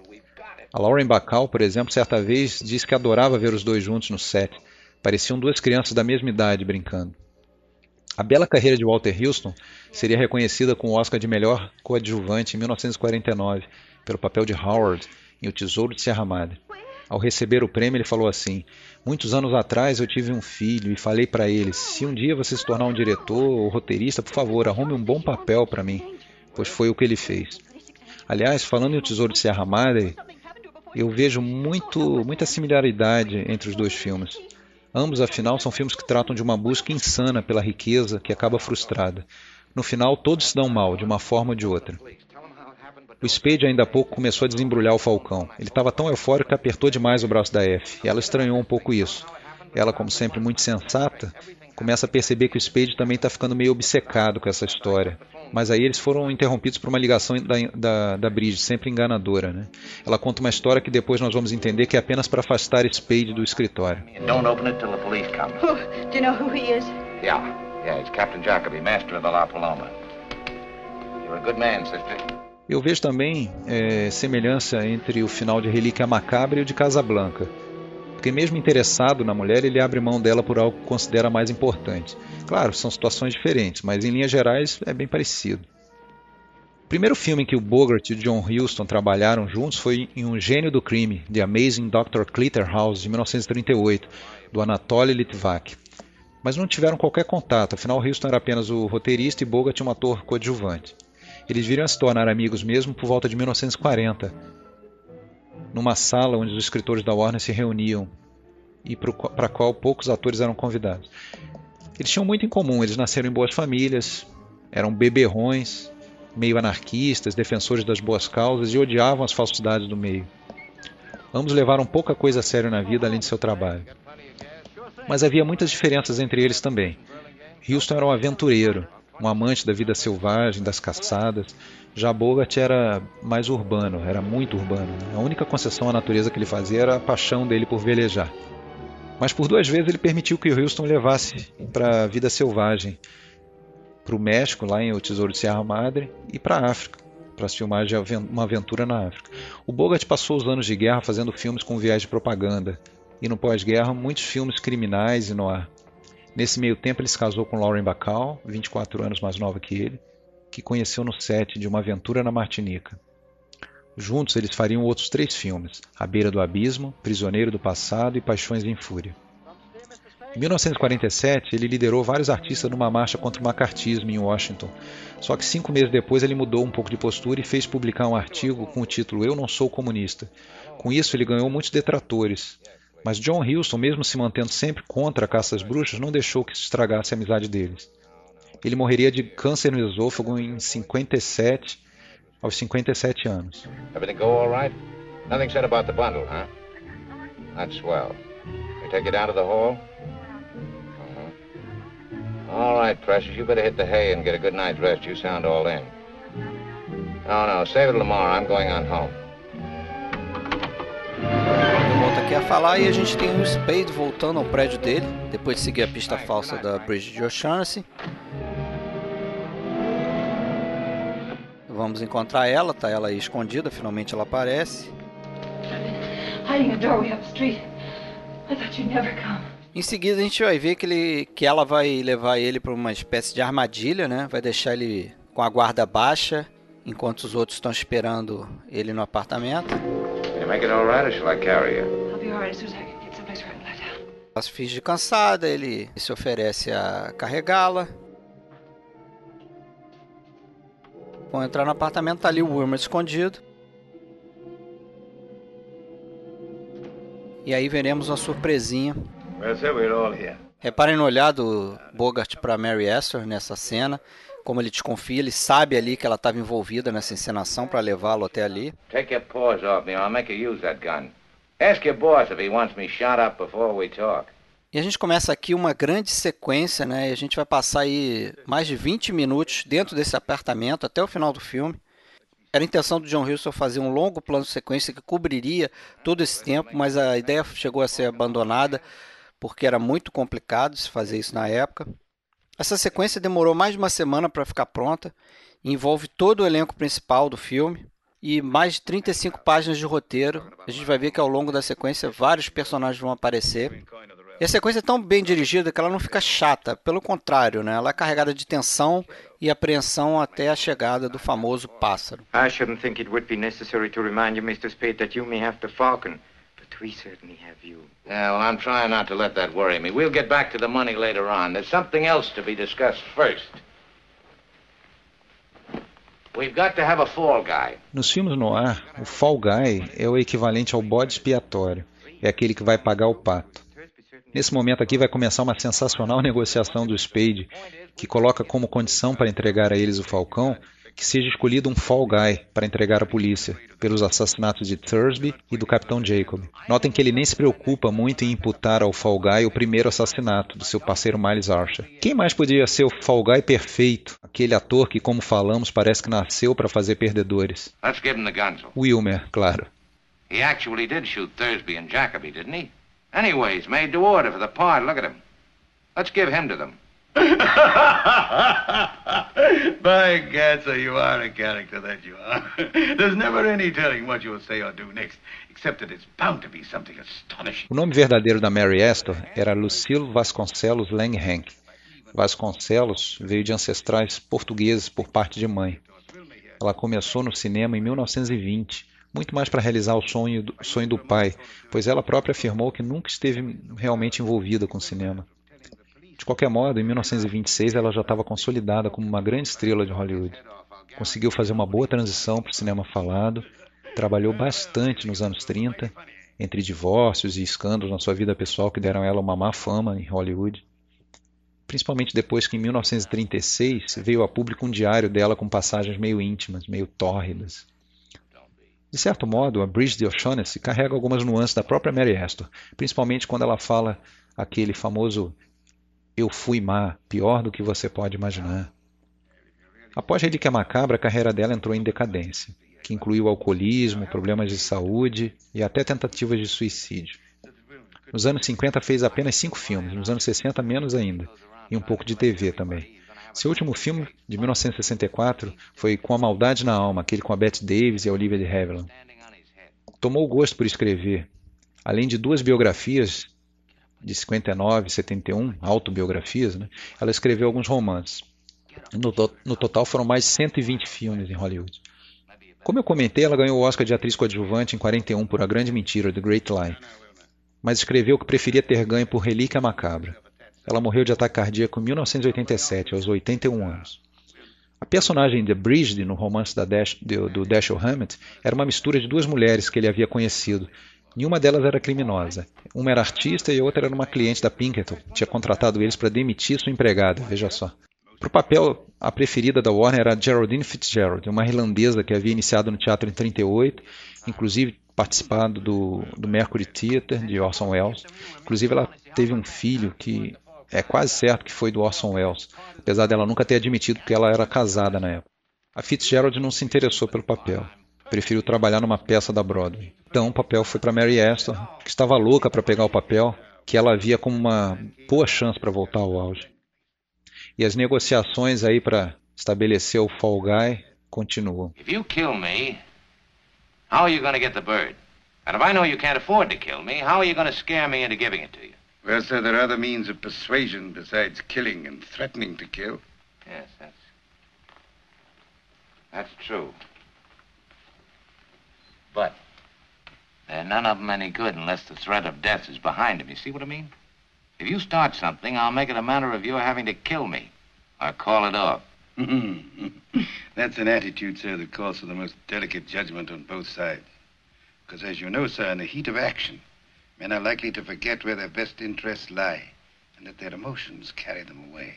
A Lauren Bacall, por exemplo, certa vez disse que adorava ver os dois juntos no set. Pareciam duas crianças da mesma idade brincando. A bela carreira de Walter Houston seria reconhecida com o Oscar de melhor coadjuvante em 1949 pelo papel de Howard em O Tesouro de Serra Madre. Ao receber o prêmio, ele falou assim: Muitos anos atrás eu tive um filho e falei para ele: se um dia você se tornar um diretor ou roteirista, por favor, arrume um bom papel para mim, pois foi o que ele fez. Aliás, falando em O Tesouro de Serra Madre, eu vejo muito, muita similaridade entre os dois filmes. Ambos, afinal, são filmes que tratam de uma busca insana pela riqueza que acaba frustrada. No final, todos se dão mal, de uma forma ou de outra. O Spade ainda há pouco começou a desembrulhar o Falcão. Ele estava tão eufórico que apertou demais o braço da F, e ela estranhou um pouco isso. Ela, como sempre muito sensata, começa a perceber que o Spade também está ficando meio obcecado com essa história. Mas aí eles foram interrompidos por uma ligação da, da, da Bridge, sempre enganadora. Né? Ela conta uma história que depois nós vamos entender que é apenas para afastar Spade do escritório. Don't open it till the police come. Oh, do you know who he is? Yeah, yeah, he's Captain Jacoby, master of the La Paloma. You're a good man, sister. Eu vejo também é, semelhança entre o final de Relíquia Macabra e o de Casablanca. Porque mesmo interessado na mulher, ele abre mão dela por algo que considera mais importante. Claro, são situações diferentes, mas em linhas gerais é bem parecido. O primeiro filme em que o Bogart e o John Huston trabalharam juntos foi em Um Gênio do Crime, The Amazing Dr. Clitterhouse, de 1938, do Anatoly Litvak. Mas não tiveram qualquer contato, afinal Huston era apenas o roteirista e Bogart um ator coadjuvante. Eles viriam a se tornar amigos mesmo por volta de 1940, numa sala onde os escritores da Warner se reuniam e para a qual poucos atores eram convidados. Eles tinham muito em comum, eles nasceram em boas famílias, eram beberrões, meio anarquistas, defensores das boas causas e odiavam as falsidades do meio. Ambos levaram pouca coisa a sério na vida além de seu trabalho. Mas havia muitas diferenças entre eles também. Houston era um aventureiro, um amante da vida selvagem, das caçadas. Já Bogart era mais urbano, era muito urbano. A única concessão à natureza que ele fazia era a paixão dele por velejar. Mas por duas vezes ele permitiu que o Houston levasse para a vida selvagem, para o México, lá em O Tesouro de Serra Madre, e para a África, para as filmagens de uma aventura na África. O Bogart passou os anos de guerra fazendo filmes com viés de propaganda, e no pós-guerra muitos filmes criminais e noir. Nesse meio tempo ele se casou com Lauren Bacall, 24 anos mais nova que ele, que conheceu no set de Uma Aventura na Martinica. Juntos eles fariam outros três filmes: A Beira do Abismo, Prisioneiro do Passado e Paixões em Fúria. Em 1947, ele liderou vários artistas numa marcha contra o macartismo em Washington. Só que cinco meses depois ele mudou um pouco de postura e fez publicar um artigo com o título Eu Não Sou Comunista. Com isso, ele ganhou muitos detratores. Mas John Huston, mesmo se mantendo sempre contra a caça às bruxas, não deixou que isso estragasse a amizade deles. Ele morreria de câncer no esôfago em 57, aos 57 anos. Everything go all right? Nothing said about the bundle, huh? That's swell. We take you down to the hall? Uh-huh. All right, Precious, you better hit the hay and get a good night's rest. You sound all in. No, no, save it tomorrow. I'm going on home. A falar e a gente tem o Spade voltando ao prédio dele, depois de seguir a pista falsa da Bridget O'Shaughnessy. Vamos encontrar ela, tá ela aí escondida, finalmente ela aparece. Em seguida a gente vai ver que, ele, que ela vai levar ele para uma espécie de armadilha, né? Vai deixar ele com a guarda baixa, enquanto os outros estão esperando ele no apartamento. You make it all right, or shall I carry you? Ela se finge cansada, ele se oferece a carregá-la. Vão entrar no apartamento, tá ali o Wilmer escondido. E aí veremos uma surpresinha. Reparem no olhar do Bogart para Mary Astor nessa cena. Como ele desconfia, ele sabe ali que ela estava envolvida nessa encenação para levá-lo até ali. Take your paws off me, or I'll make you use that gun. Ask your boss if he wants me shot up before we talk. E a gente começa aqui uma grande sequência, né? E a gente vai passar aí mais de 20 minutos dentro desse apartamento até o final do filme. Era a intenção do John Huston fazer um longo plano de sequência que cobriria todo esse tempo, mas a ideia chegou a ser abandonada porque era muito complicado se fazer isso na época. Essa sequência demorou mais de uma semana para ficar pronta, envolve todo o elenco principal do filme e mais de 35 páginas de roteiro. A gente vai ver que ao longo da sequência vários personagens vão aparecer. E a sequência é tão bem dirigida que ela não fica chata, pelo contrário, né? ela é carregada de tensão e apreensão até a chegada do famoso pássaro. I shouldn't think it would be necessary to remind you, Mr. Spade, that you may have the Falcon, but we certainly have you. Yeah, well, I'm trying not to let that worry me. We'll get back to the money later on. There's something else to be discussed first. We've got to have a fall guy. Nos filmes no ar, o Fall Guy é o equivalente ao bode expiatório. É aquele que vai pagar o pato. Nesse momento aqui vai começar uma sensacional negociação do Spade, que coloca como condição para entregar a eles o Falcão que seja escolhido um Fall Guy para entregar à polícia pelos assassinatos de Thursby e do Capitão Jacob. Notem que ele nem se preocupa muito em imputar ao Fall Guy o primeiro assassinato do seu parceiro Miles Archer. Quem mais podia ser o Fall Guy perfeito? Aquele ator que, como falamos, parece que nasceu para fazer perdedores. Let's give him the guns. Wilmer, claro. He actually did shoot Thursby and Jacoby, didn't he? Anyways, made to order for the part. Look at him. Let's give him to them. By gad, so you are a character that you are. There's never any telling what you'll say or do next, except that it's bound to be something astonishing. O nome verdadeiro da Mary Astor era Lucille Vasconcelos Langhank. Vasconcelos veio de ancestrais portugueses por parte de mãe. Ela começou no cinema em 1920, muito mais para realizar o sonho do, sonho do pai, pois ela própria afirmou que nunca esteve realmente envolvida com cinema. De qualquer modo, em 1926 ela já estava consolidada como uma grande estrela de Hollywood. Conseguiu fazer uma boa transição para o cinema falado, trabalhou bastante nos anos 30, entre divórcios e escândalos na sua vida pessoal que deram a ela uma má fama em Hollywood. Principalmente depois que em 1936 veio a público um diário dela com passagens meio íntimas, meio tórridas. De certo modo, a Bridget O'Shaughnessy carrega algumas nuances da própria Mary Astor, principalmente quando ela fala aquele famoso eu fui má, pior do que você pode imaginar. Após Relíquia Macabra, a carreira dela entrou em decadência, que incluiu alcoolismo, problemas de saúde e até tentativas de suicídio. Nos anos 50 fez apenas cinco filmes, nos anos 60 menos ainda, e um pouco de TV também. Seu último filme, de 1964, foi Com a Maldade na Alma, aquele com a Bette Davis e a Olivia de Havilland. Tomou gosto por escrever, além de duas biografias de 59 e 71, autobiografias, né? ela escreveu alguns romances. No, no, total foram mais de 120 filmes em Hollywood. Como eu comentei, ela ganhou o Oscar de atriz coadjuvante em 41 por A Grande Mentira, The Great Lie, mas escreveu que preferia ter ganho por Relíquia Macabra. Ela morreu de ataque cardíaco em 1987, aos 81 anos. A personagem de Bridget no romance Dash, do, do Dashiell Hammett era uma mistura de duas mulheres que ele havia conhecido, Nenhuma delas era criminosa. Uma era artista e a outra era uma cliente da Pinkerton. Tinha contratado eles para demitir sua empregada, veja só. Para o papel, a preferida da Warner era Geraldine Fitzgerald, uma irlandesa que havia iniciado no teatro em 38, inclusive participado do, do Mercury Theatre de Orson Welles. Inclusive, ela teve um filho que é quase certo que foi do Orson Welles, apesar dela nunca ter admitido que ela era casada na época. A Fitzgerald não se interessou pelo papel preferiu trabalhar numa peça da Broadway. Então o papel foi para Mary Astor, que estava louca para pegar o papel, que ela via como uma boa chance para voltar ao auge. E as negociações aí para estabelecer o Fall Guy continuam. If you kill me, how are you going to get the bird? And if I know you can't afford to kill me, how are you going to scare me into giving it to you? Well, sir, there are other means of persuasion besides killing and threatening to kill. Yes, that's that's true. But they're none of them any good unless the threat of death is behind them. You see what I mean? If you start something, I'll make it a matter of your having to kill me or call it off. That's an attitude, sir, that calls for the most delicate judgment on both sides. Because, as you know, sir, in the heat of action, men are likely to forget where their best interests lie and let their emotions carry them away.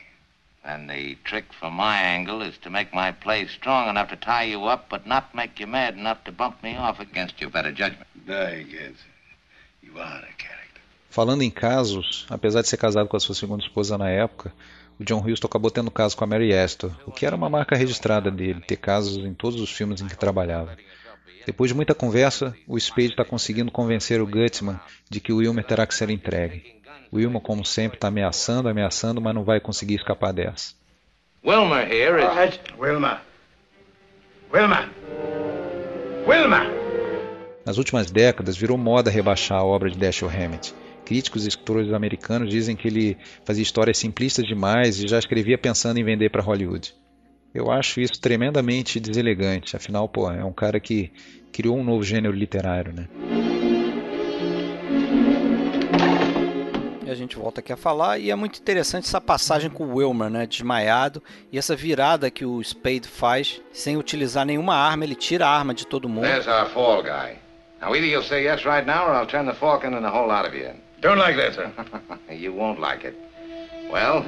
And the trick from my angle is to make my play strong enough to tie you up, but not make you mad enough to bump me off against your better judgment. I guess you are a character. Falando em casos, apesar de ser casado com a sua segunda esposa na época, o John Huston acabou tendo caso com a Mary Astor, o que era uma marca registrada dele, ter casos em todos os filmes em que trabalhava. Depois de muita conversa, o Spade está conseguindo convencer o Gutsman de que o Wilmer terá que ser entregue. Wilma, como sempre, está ameaçando, ameaçando, mas não vai conseguir escapar dessa. Wilmer here is... Right. Wilma. Wilma. Wilma. Nas últimas décadas, virou moda rebaixar a obra de Dashiell Hammett. Críticos e escritores americanos dizem que ele fazia histórias simplistas demais e já escrevia pensando em vender para Hollywood. Eu acho isso tremendamente deselegante, afinal, pô, é um cara que criou um novo gênero literário, né? E a gente volta aqui a falar, e é muito interessante essa passagem com o Wilmer, né, desmaiado, e essa virada que o Spade faz, sem utilizar nenhuma arma, ele tira a arma de todo mundo. There's our fall guy. Now either you'll say yes right now or I'll turn the falcon and the whole lot of you in. Don't like that, sir. you won't like it. Well,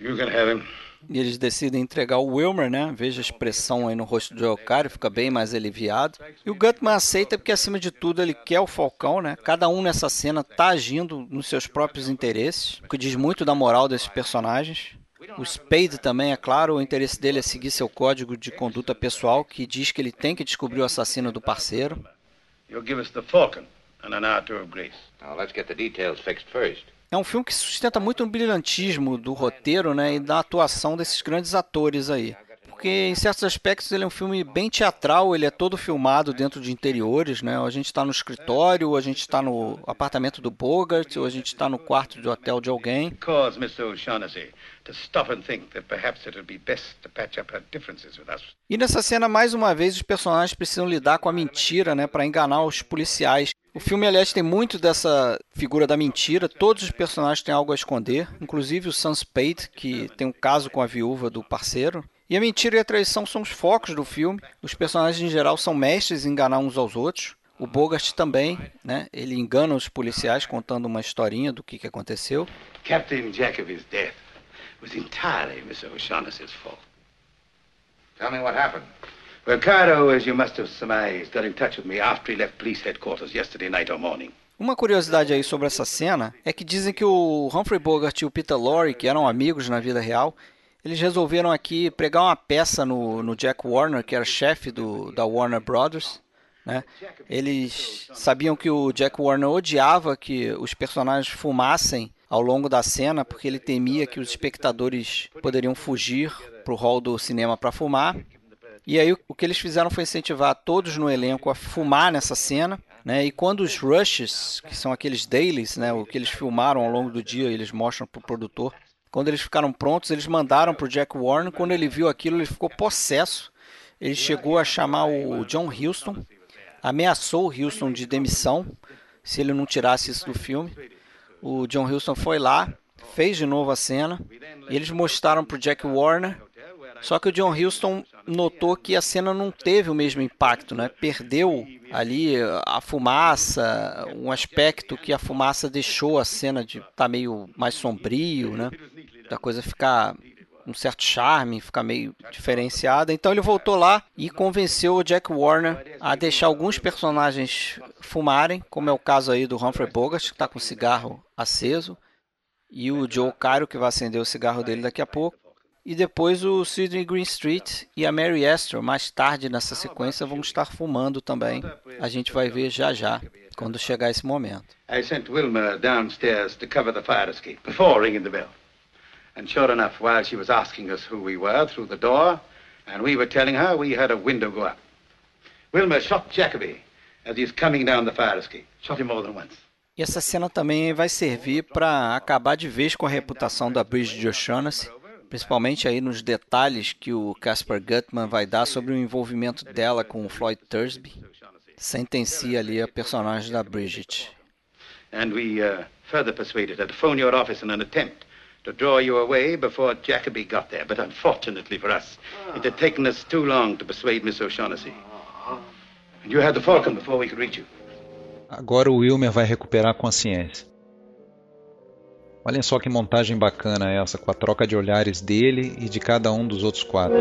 You can have him. E eles decidem entregar o Wilmer, né? Veja a expressão aí no rosto do Elcário, fica bem mais aliviado. E o Gutman aceita porque, acima de tudo, ele quer o Falcão, né? Cada um nessa cena tá agindo nos seus próprios interesses, o que diz muito da moral desses personagens. O Spade também, é claro, o interesse dele é seguir seu código de conduta pessoal, que diz que ele tem que descobrir o assassino do parceiro. You'll give us the falcon. and an hour tour of Grace. Now, let's get the details fixed first. É um filme que sustenta muito no brilhantismo do roteiro né, e da atuação desses grandes atores aí. Porque em certos aspectos ele é um filme bem teatral, ele é todo filmado dentro de interiores, né? A gente está no escritório, ou a gente está no apartamento do Bogart, ou a gente está no quarto de hotel de alguém. E nessa cena, mais uma vez, os personagens precisam lidar com a mentira, né, para enganar os policiais. O filme, aliás, tem muito dessa figura da mentira. Todos os personagens têm algo a esconder, inclusive o Sam Spade, que tem um caso com a viúva do parceiro. E a mentira e a traição são os focos do filme. Os personagens, em geral, são mestres em enganar uns aos outros. O Bogart também, né? Ele engana os policiais contando uma historinha do que, que aconteceu. Captain Jacoby's death was entirely Miss O'Shaughnessy's fault. Tell me what happened. Cairo, as you must have surmised, got in touch with me after he left police headquarters yesterday night or morning. Uma curiosidade aí sobre essa cena é que dizem que o Humphrey Bogart e o Peter Lorre, que eram amigos na vida real, eles resolveram aqui pregar uma peça no, no Jack Warner, que era chefe do, da Warner Brothers. Né? Eles sabiam que o Jack Warner odiava que os personagens fumassem ao longo da cena, porque ele temia que os espectadores poderiam fugir para o hall do cinema para fumar. E aí o que eles fizeram foi incentivar todos no elenco a fumar nessa cena. Né? E quando os rushes, que são aqueles dailies, né? o que eles filmaram ao longo do dia, eles mostram para o produtor, quando eles ficaram prontos, eles mandaram para o Jack Warner. Quando ele viu aquilo, ele ficou possesso. Ele chegou a chamar o John Huston, ameaçou o Huston de demissão se ele não tirasse isso do filme. O John Huston foi lá, fez de novo a cena, e eles mostraram para o Jack Warner. Só que o John Huston notou que a cena não teve o mesmo impacto, né? Perdeu ali a fumaça, um aspecto que a fumaça deixou a cena de estar tá meio mais sombrio, né? Da coisa ficar um certo charme, ficar meio diferenciada. Então ele voltou lá e convenceu o Jack Warner a deixar alguns personagens fumarem, como é o caso aí do Humphrey Bogart, que está com o cigarro aceso, e o Joe Caro, que vai acender o cigarro dele daqui a pouco. E depois o Sidney Greenstreet e a Mary Astor, mais tarde nessa sequência, vão estar fumando também. A gente vai ver já já, quando chegar esse momento. I sent Wilma downstairs to cover the fire escape before ringing the bell. And sure enough, while she was asking us who we were through the door, and we were telling her, we had a window go up. Wilma shot Jacoby as he's coming down the fire escape. Shot him more than once. E essa cena também vai servir para acabar de vez com a reputação da Bridget O'Shaughnessy, principalmente aí nos detalhes que o Casper Gutman vai dar sobre o envolvimento dela com o Floyd Thursby, sentencia ali a personagem da Bridget. And we uh, further persuaded her to phone your office in an attempt to draw you away before Jacoby got there. But unfortunately for us, it had taken us too long to persuade Miss O'Shaughnessy. And you had the Falcon before we could reach you. Agora o Wilmer vai recuperar a consciência. Olhem só que montagem bacana essa, com a troca de olhares dele e de cada um dos outros quatro.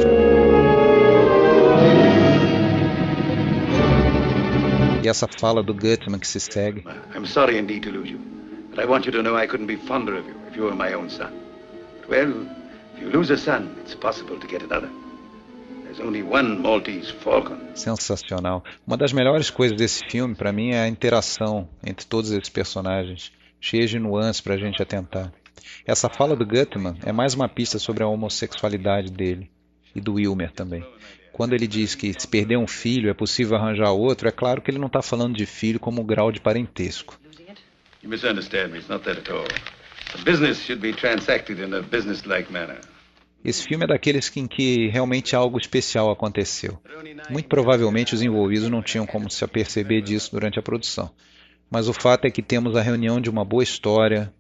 E essa fala do Gutman que se segue. I'm sorry indeed to lose you, but I want you to know I couldn't be fonder of you if you were my own son. But, well, if you lose a son, it's possible to get another. There's only one Maltese Falcon. Sensacional. Uma das melhores coisas desse filme, para mim, é a interação entre todos esses personagens cheia de nuances para a gente atentar. Essa fala do Gutman é mais uma pista sobre a homossexualidade dele e do Wilmer também. Quando ele diz que se perder um filho é possível arranjar outro, é claro que ele não está falando de filho como grau de parentesco. You misunderstand me. It's not that at all. The business should be transacted in a business-like manner. Esse filme é daqueles em que realmente algo especial aconteceu. Muito provavelmente os envolvidos não tinham como se aperceber disso durante a produção. Mas o fato é que temos a reunião de uma boa história,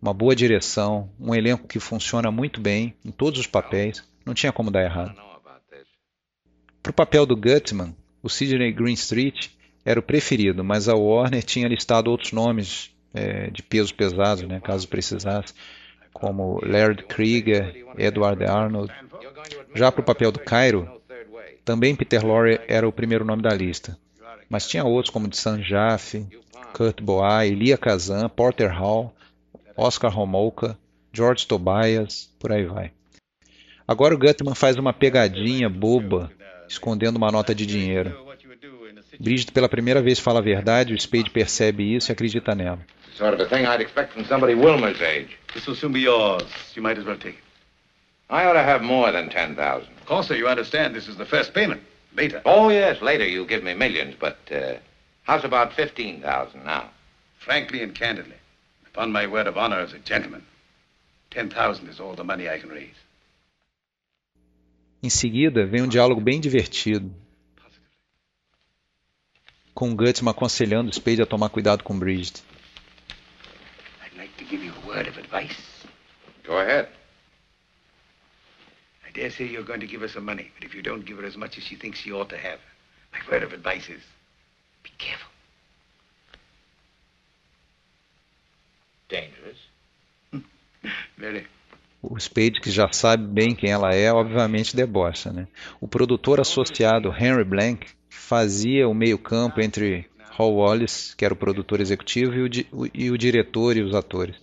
uma boa direção, um elenco que funciona muito bem em todos os papéis, não tinha como dar errado. Para o papel do Gutman, o Sidney Greenstreet era o preferido, mas a Warner tinha listado outros nomes é, de peso pesado, né, caso precisasse, como Laird Krieger, Edward Arnold. Já para o papel do Cairo, também Peter Lorre era o primeiro nome da lista, mas tinha outros como de San Jaffe, Kurt Boa, Elia Kazan, Porter Hall, Oscar Homolka, George Tobias, por aí vai. Agora o Gutman faz uma pegadinha boba, escondendo uma nota de dinheiro. Bridget pela primeira vez fala a verdade, o Spade percebe isso e acredita nela. Sort of a thing I'd expect from somebody Wilmer's age. This will soon be yours. You might as well take it. I ought to have more than 10,000. Of course, sir, you understand this is the first payment. Later. Oh, yes, later you'll give me millions, but uh, how's about 15,000 now? Frankly and candidly, upon my word of honor as a gentleman, 10,000 is all the money I can raise. Em seguida, vem um diálogo bem divertido, com Gutsman aconselhando o Spade a tomar cuidado com Bridget. I'd like to give you a word of advice. Go ahead. I dare say you're going to give her some money, but if you don't give her as much as she thinks she ought to have, my word of advice is be careful. Dangerous. Very. O Spade, que já sabe bem quem ela é, obviamente debocha. Né? O produtor associado Henry Blank fazia o meio-campo entre Hall Wallace, que era o produtor executivo, e o, di e o diretor e os atores.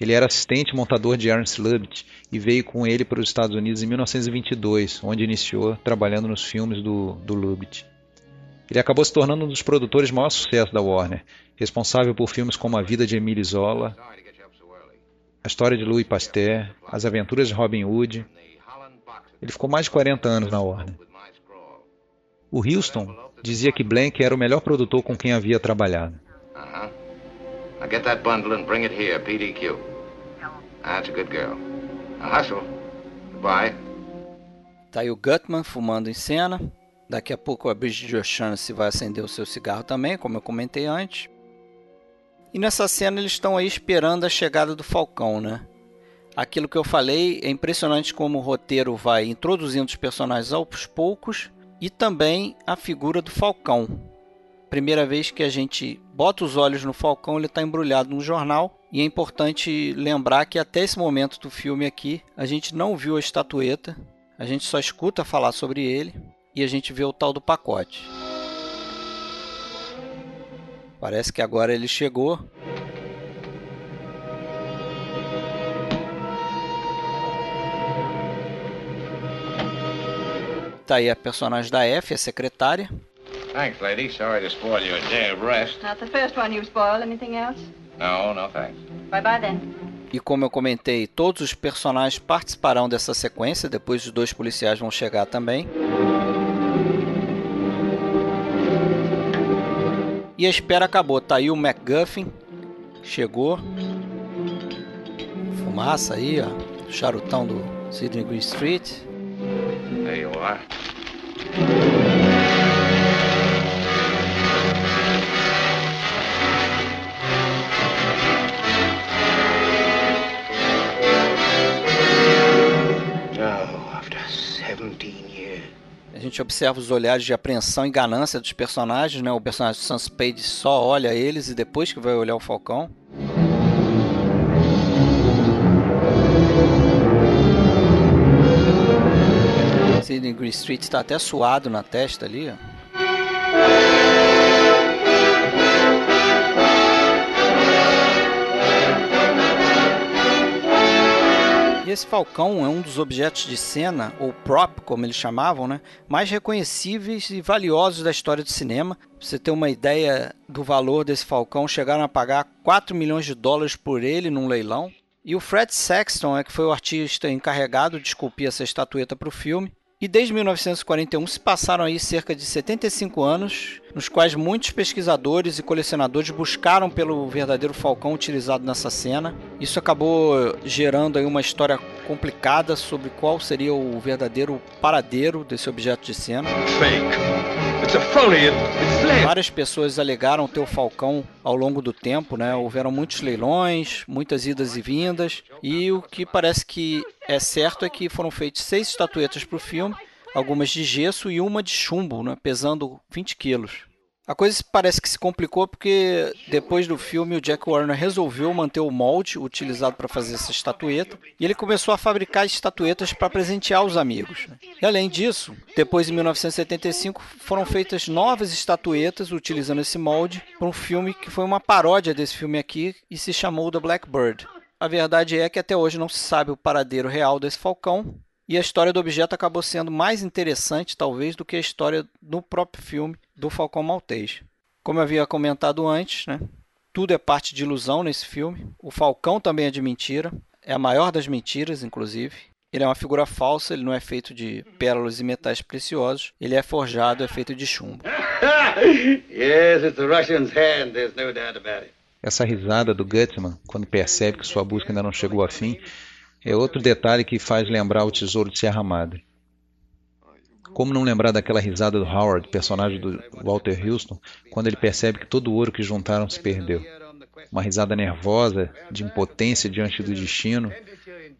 Ele era assistente montador de Ernst Lubitsch e veio com ele para os Estados Unidos em 1922, onde iniciou trabalhando nos filmes do, do Lubitsch. Ele acabou se tornando um dos produtores de maior sucesso da Warner, responsável por filmes como A Vida de Emile Zola, A História de Louis Pasteur, As Aventuras de Robin Hood. Ele ficou mais de 40 anos na Warner. O Houston dizia que Blank era o melhor produtor com quem havia trabalhado. Uh-huh. Now get that bundle and bring it here, PDQ. That's a good girl. Now hustle. Goodbye. Tá aí o Gutman fumando em cena. Daqui a pouco a Bridget O'Shaughnessy vai acender o seu cigarro também, como eu comentei antes. E nessa cena eles estão aí esperando a chegada do Falcão, né? Aquilo que eu falei é impressionante como o roteiro vai introduzindo os personagens aos poucos e também a figura do Falcão. Primeira vez que a gente bota os olhos no Falcão, ele está embrulhado num jornal. E é importante lembrar que até esse momento do filme aqui, a gente não viu a estatueta, a gente só escuta falar sobre ele e a gente vê o tal do pacote. Parece que agora ele chegou. Tá aí a personagem da F, a secretária. Thanks, lady. Sorry to spoil your day of rest. Not the first one you spoiled. Anything else? No, no thanks. Bye bye then. E como eu comentei, todos os personagens participarão dessa sequência, depois os dois policiais vão chegar também. A espera acabou. Tá aí o MacGuffin. Chegou. Fumaça aí, ó. Charutão do Sidney Green Street. There you are. Gente observa os olhares de apreensão e ganância dos personagens, né? O personagem do Sam Spade só olha eles e depois que vai olhar o Falcão. Sidney Green Street está até suado na testa ali, ó. Esse falcão é um dos objetos de cena, ou prop, como eles chamavam, né, mais reconhecíveis e valiosos da história do cinema. Pra você ter uma ideia do valor desse falcão, chegaram a pagar 4 milhões de dólares por ele num leilão. E o Fred Sexton é que foi o artista encarregado de esculpir essa estatueta para o filme. E desde 1941 se passaram aí cerca de 75 anos, nos quais muitos pesquisadores e colecionadores buscaram pelo verdadeiro falcão utilizado nessa cena. Isso acabou gerando aí uma história complicada sobre qual seria o verdadeiro paradeiro desse objeto de cena. Várias pessoas alegaram ter o falcão ao longo do tempo, né? Houveram muitos leilões, muitas idas e vindas, e o que parece que é certo é que foram feitas seis estatuetas para o filme, algumas de gesso e uma de chumbo, né? pesando 20 quilos. A coisa parece que se complicou porque depois do filme o Jack Warner resolveu manter o molde utilizado para fazer essa estatueta e ele começou a fabricar estatuetas para presentear os amigos. E além disso, depois em 1975 foram feitas novas estatuetas utilizando esse molde para um filme que foi uma paródia desse filme aqui e se chamou The Blackbird. A verdade é que até hoje não se sabe o paradeiro real desse falcão E a história do objeto acabou sendo mais interessante, talvez, do que a história no próprio filme do Falcão Maltês. Como eu havia comentado antes, né? tudo é parte de ilusão nesse filme. O Falcão também é de mentira. É a maior das mentiras, inclusive. Ele é uma figura falsa, ele não é feito de pérolas e metais preciosos. Ele é forjado, é feito de chumbo. yes, it's the Russian's hand, there's no doubt about it. Essa risada do Gutsman, quando percebe que sua busca ainda não chegou a fim, é outro detalhe que faz lembrar o Tesouro de Serra Madre. Como não lembrar daquela risada do Howard, personagem do Walter Houston, quando ele percebe que todo o ouro que juntaram se perdeu? Uma risada nervosa, de impotência diante do destino,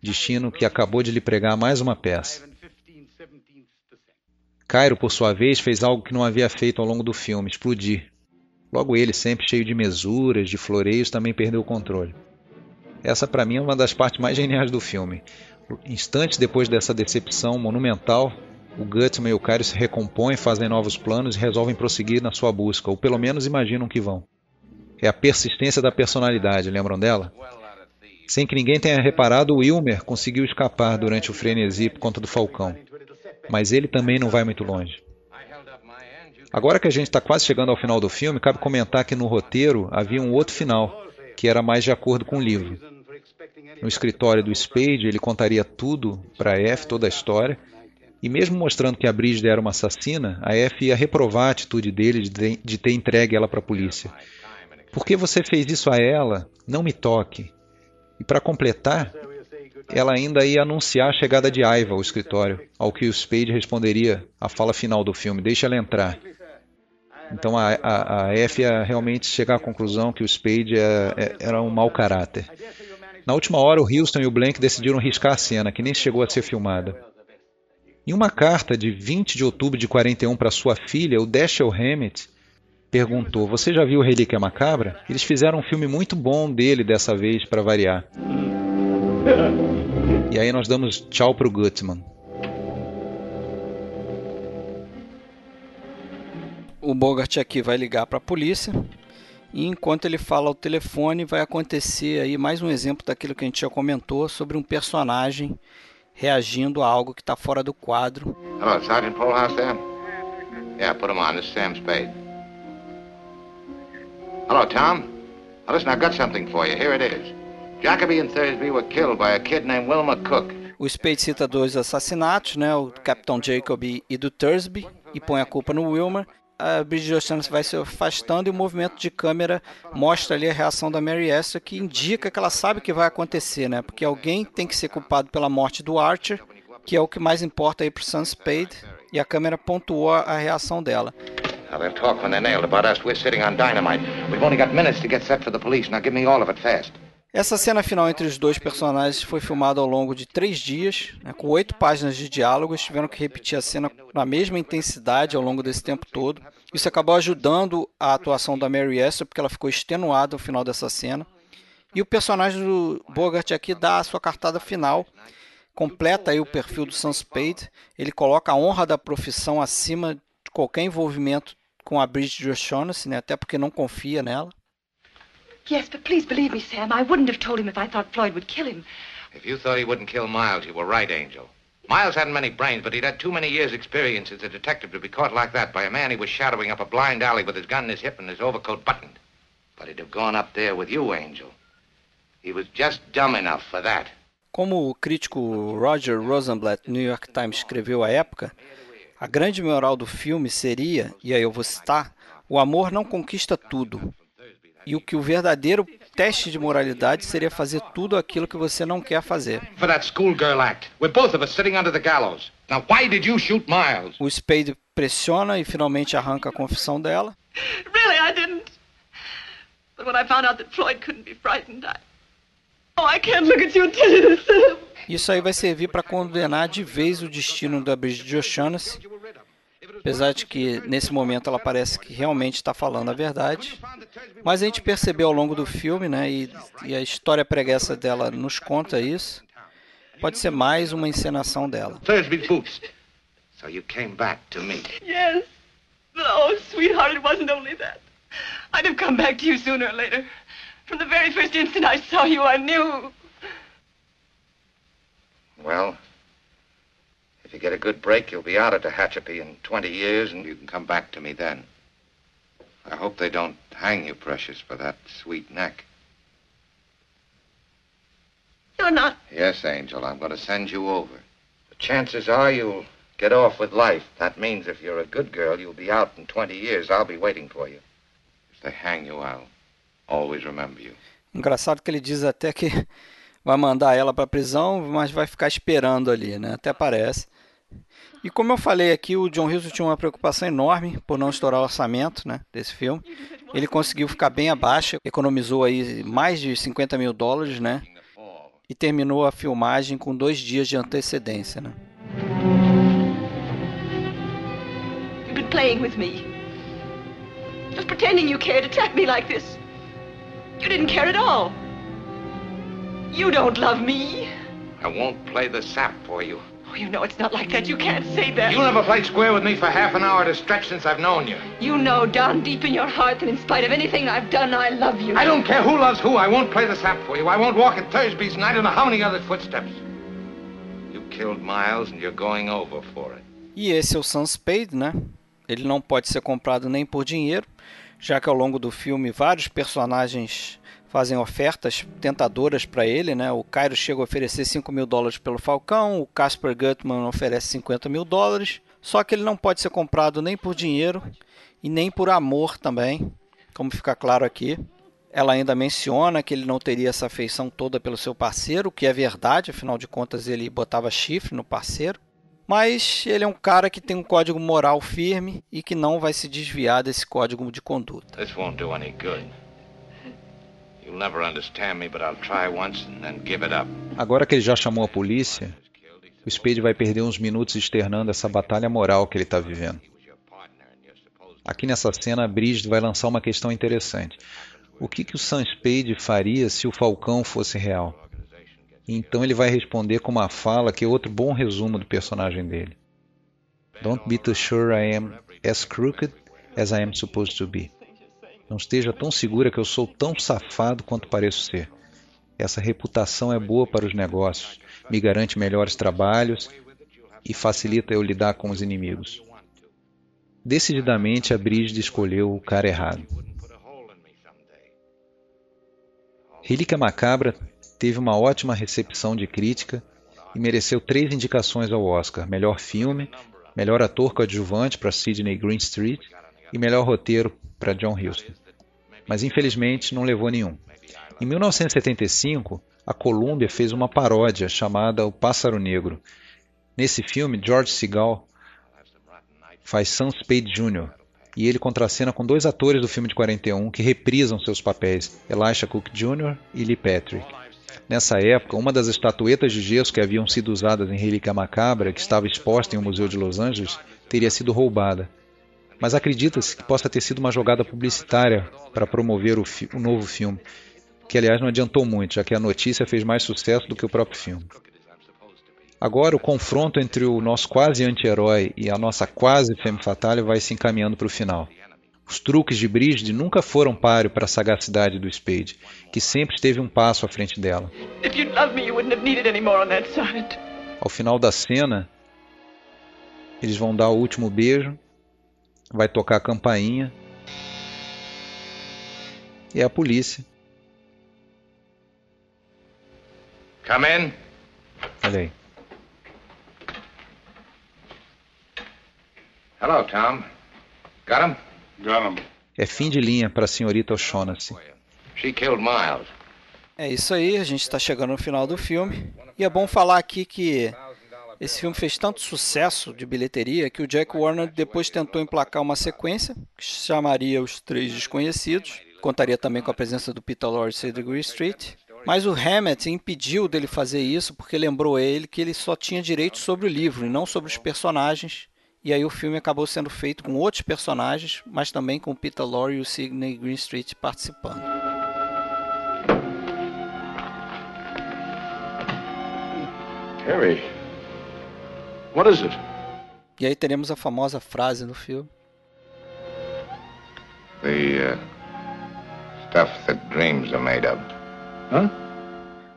destino que acabou de lhe pregar mais uma peça. Cairo, por sua vez, fez algo que não havia feito ao longo do filme: explodir. Logo ele, sempre cheio de mesuras, de floreios, também perdeu o controle. Essa, para mim, é uma das partes mais geniais do filme. Instantes depois dessa decepção monumental, o Gutsman e o Cairo se recompõem, fazem novos planos e resolvem prosseguir na sua busca, ou pelo menos imaginam que vão. É a persistência da personalidade, lembram dela? Sem que ninguém tenha reparado, o Wilmer conseguiu escapar durante o frenesi por conta do Falcão. Mas ele também não vai muito longe. Agora que a gente está quase chegando ao final do filme, cabe comentar que no roteiro havia um outro final, que era mais de acordo com o livro. No escritório do Spade, ele contaria tudo para F, toda a história, e mesmo mostrando que a Brígida era uma assassina, a F ia reprovar a atitude dele de ter entregue ela para a polícia. Por que você fez isso a ela? Não me toque. E para completar, ela ainda ia anunciar a chegada de Aiva ao escritório, ao que o Spade responderia a fala final do filme: deixa ela entrar. Então a, a, a F ia realmente chegar à conclusão que o Spade é, é, era um mau caráter. Na última hora, o Houston e o Blank decidiram riscar a cena, que nem chegou a ser filmada. Em uma carta de 20 de outubro de 41 para sua filha, o Dashiell Hammett perguntou: Você já viu Relíquia Macabra? Eles fizeram um filme muito bom dele dessa vez, para variar. E aí nós damos tchau pro Gutman. O Bogart aqui vai ligar para a polícia e enquanto ele fala ao telefone vai acontecer aí mais um exemplo daquilo que a gente já comentou sobre um personagem reagindo a algo que está fora do quadro. Hello, Sergeant Polhouse there? Yeah, put him on. This is Sam Spade. Hello, Tom. Now, listen, I've got something for you. Here it is. Jacoby and Thursby were killed by a kid named Wilma Cook. O Spade cita dois assassinatos, né, o Capitão Jacoby e do Thursby, e põe a culpa no Wilmer. A Bridget Jones vai se afastando e o movimento de câmera mostra ali a reação da Mary Esther, que indica que ela sabe o que vai acontecer, né? Porque alguém tem que ser culpado pela morte do Archer, que é o que mais importa aí pro Sam Spade, e a câmera pontuou a reação dela. Now me. Essa cena final entre os dois personagens foi filmada ao longo de três dias, né, com oito páginas de diálogos. Tiveram que repetir a cena na mesma intensidade ao longo desse tempo todo. Isso acabou ajudando a atuação da Mary Esther, porque ela ficou extenuada no final dessa cena. E o personagem do Bogart aqui dá a sua cartada final, completa aí o perfil do Sam Spade. Ele coloca a honra da profissão acima de qualquer envolvimento com a Bridget O'Shaughnessy, né, até porque não confia nela. Yes, but please believe me, Sam. I wouldn't have told him if I thought Floyd would kill him. If you thought he wouldn't kill Miles, you were right, Angel. Miles hadn't many brains, but he'd had too many years' experience as a detective to be caught like that by a man he was shadowing up a blind alley with his gun in his hip and his overcoat buttoned. But he'd have gone up there with you, Angel. He was just dumb enough for that. Como o crítico Roger Rosenblatt, New York Times, escreveu à época, a grande moral do filme seria, e aí eu vou citar, o amor não conquista tudo. E o que o verdadeiro teste de moralidade seria fazer tudo aquilo que você não quer fazer. O Spade pressiona e finalmente arranca a confissão dela. Really, I didn't. But when I found out that Floyd couldn't be frightened, I. Oh, I can't look at you. Isso aí vai servir para condenar de vez o destino da Bridget O'Shaughnessy, apesar de que nesse momento ela parece que realmente está falando a verdade. Mas a gente percebeu ao longo do filme, né, e, e, a história preguiça dela nos conta isso, pode ser mais uma encenação dela. Thursby's boots. So you came back to me. Yes. But oh, sweetheart, it wasn't only that. I'd have come back to you sooner or later. From the very first instant I saw you, I knew. Well, you get a good break, you'll be out of Tehachapi in 20 years, and you can come back to me then. I hope they don't hang you, Precious, for that sweet neck. You're not. Yes, Angel, I'm going to send you over. The chances are you'll get off with life. That means if you're a good girl, you'll be out in 20 years. I'll be waiting for you. If they hang you, I'll always remember you. Engraçado que ele diz até que vai mandar ela para prisão, mas vai ficar esperando ali, né? Até parece. E como eu falei aqui, o John Hughes tinha uma preocupação enorme por não estourar o orçamento né, desse filme. Ele conseguiu ficar bem abaixo, economizou aí mais de 50 mil dólares, né? E terminou a filmagem com dois dias de antecedência, né? You've been playing with me. Just pretending you cared to trap me like this. You didn't care at all. You don't love me. I won't play the sap for you. Oh, you know it's not like that. You can't say that. You never played square with me for half an hour at a stretch since I've known you. You know down deep in your heart that in spite of anything I've done, I love you. I don't care who loves who. I won't play the sap for you. I won't walk in Thursby's and I don't know how many other footsteps. You killed Miles and you're going over for it. E esse é o Sam Spade, né? Ele não pode ser comprado nem por dinheiro, já que ao longo do filme vários personagens fazem ofertas tentadoras para ele, né? O Cairo chega a oferecer 5 mil dólares pelo Falcão, o Casper Gutman oferece 50 mil dólares, só que ele não pode ser comprado nem por dinheiro e nem por amor também, como fica claro aqui. Ela ainda menciona que ele não teria essa afeição toda pelo seu parceiro, o que é verdade, afinal de contas ele botava chifre no parceiro. Mas ele é um cara que tem um código moral firme e que não vai se desviar desse código de conduta. Agora que ele já chamou a polícia, o Spade vai perder uns minutos externando essa batalha moral que ele está vivendo. Aqui nessa cena, a Bridget vai lançar uma questão interessante. O que, que o Sam Spade faria se o Falcão fosse real? Então ele vai responder com uma fala que é outro bom resumo do personagem dele. Don't be too sure I am as crooked as I am supposed to be. Não esteja tão segura que eu sou tão safado quanto pareço ser. Essa reputação é boa para os negócios, me garante melhores trabalhos e facilita eu lidar com os inimigos. Decididamente a Brígida escolheu o cara errado. Relíquia Macabra teve uma ótima recepção de crítica e mereceu três indicações ao Oscar: melhor filme, melhor ator coadjuvante para Sidney Greenstreet e melhor roteiro para John Huston. Mas infelizmente não levou nenhum. Em 1975, a Columbia fez uma paródia chamada O Pássaro Negro. Nesse filme, George Segal faz Sam Spade Jr. e ele contracena com dois atores do filme de 41 que reprisam seus papéis, Elisha Cook Jr. e Lee Patrick. Nessa época, uma das estatuetas de gesso que haviam sido usadas em Relíquia Macabra, que estava exposta em um museu de Los Angeles, teria sido roubada. Mas acredita-se que possa ter sido uma jogada publicitária para promover o, o, novo filme, que aliás não adiantou muito, já que a notícia fez mais sucesso do que o próprio filme. Agora, o confronto entre o nosso quase anti-herói e a nossa quase femme fatale vai se encaminhando para o final. Os truques de Brigid nunca foram páreo para a sagacidade do Spade, que sempre esteve um passo à frente dela. Ao final da cena, eles vão dar o último beijo, vai tocar a campainha e é a polícia. Come in. Olha aí. Hello, Tom. Got him? Got him. É fim de linha para a senhorita O'Shaughnessy. She killed Miles. É isso aí, a gente está chegando no final do filme. E é bom falar aqui que esse filme fez tanto sucesso de bilheteria que o Jack Warner depois tentou emplacar uma sequência que chamaria Os Três Desconhecidos. Contaria também com a presença do Peter Lorre e Degree Street. Mas o Hammett impediu dele fazer isso porque lembrou ele que ele só tinha direito sobre o livro e não sobre os personagens. E aí o filme acabou sendo feito com outros personagens, mas também com o Peter Lorre e o Sidney Greenstreet participando. Harry, what is it? E aí teremos a famosa frase no filme. The uh, stuff that dreams are made of. Hã?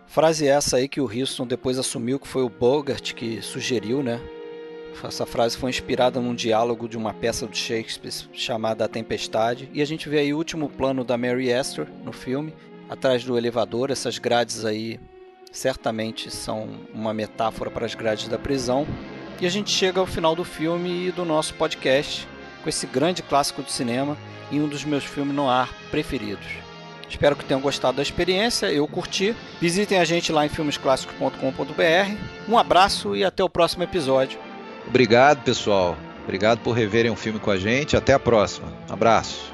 Frase essa aí que o Houston depois assumiu que foi o Bogart que sugeriu, né? Essa frase foi inspirada num diálogo de uma peça de Shakespeare chamada A Tempestade. E a gente vê aí o último plano da Mary Astor no filme, atrás do elevador. Essas grades aí certamente são uma metáfora para as grades da prisão. E a gente chega ao final do filme e do nosso podcast com esse grande clássico de cinema e um dos meus filmes no ar preferidos. Espero que tenham gostado da experiência, eu curti. Visitem a gente lá em filmesclassicos.com.br. Um abraço e até o próximo episódio. Obrigado, pessoal. Obrigado por reverem um filme com a gente. Até a próxima. Abraço.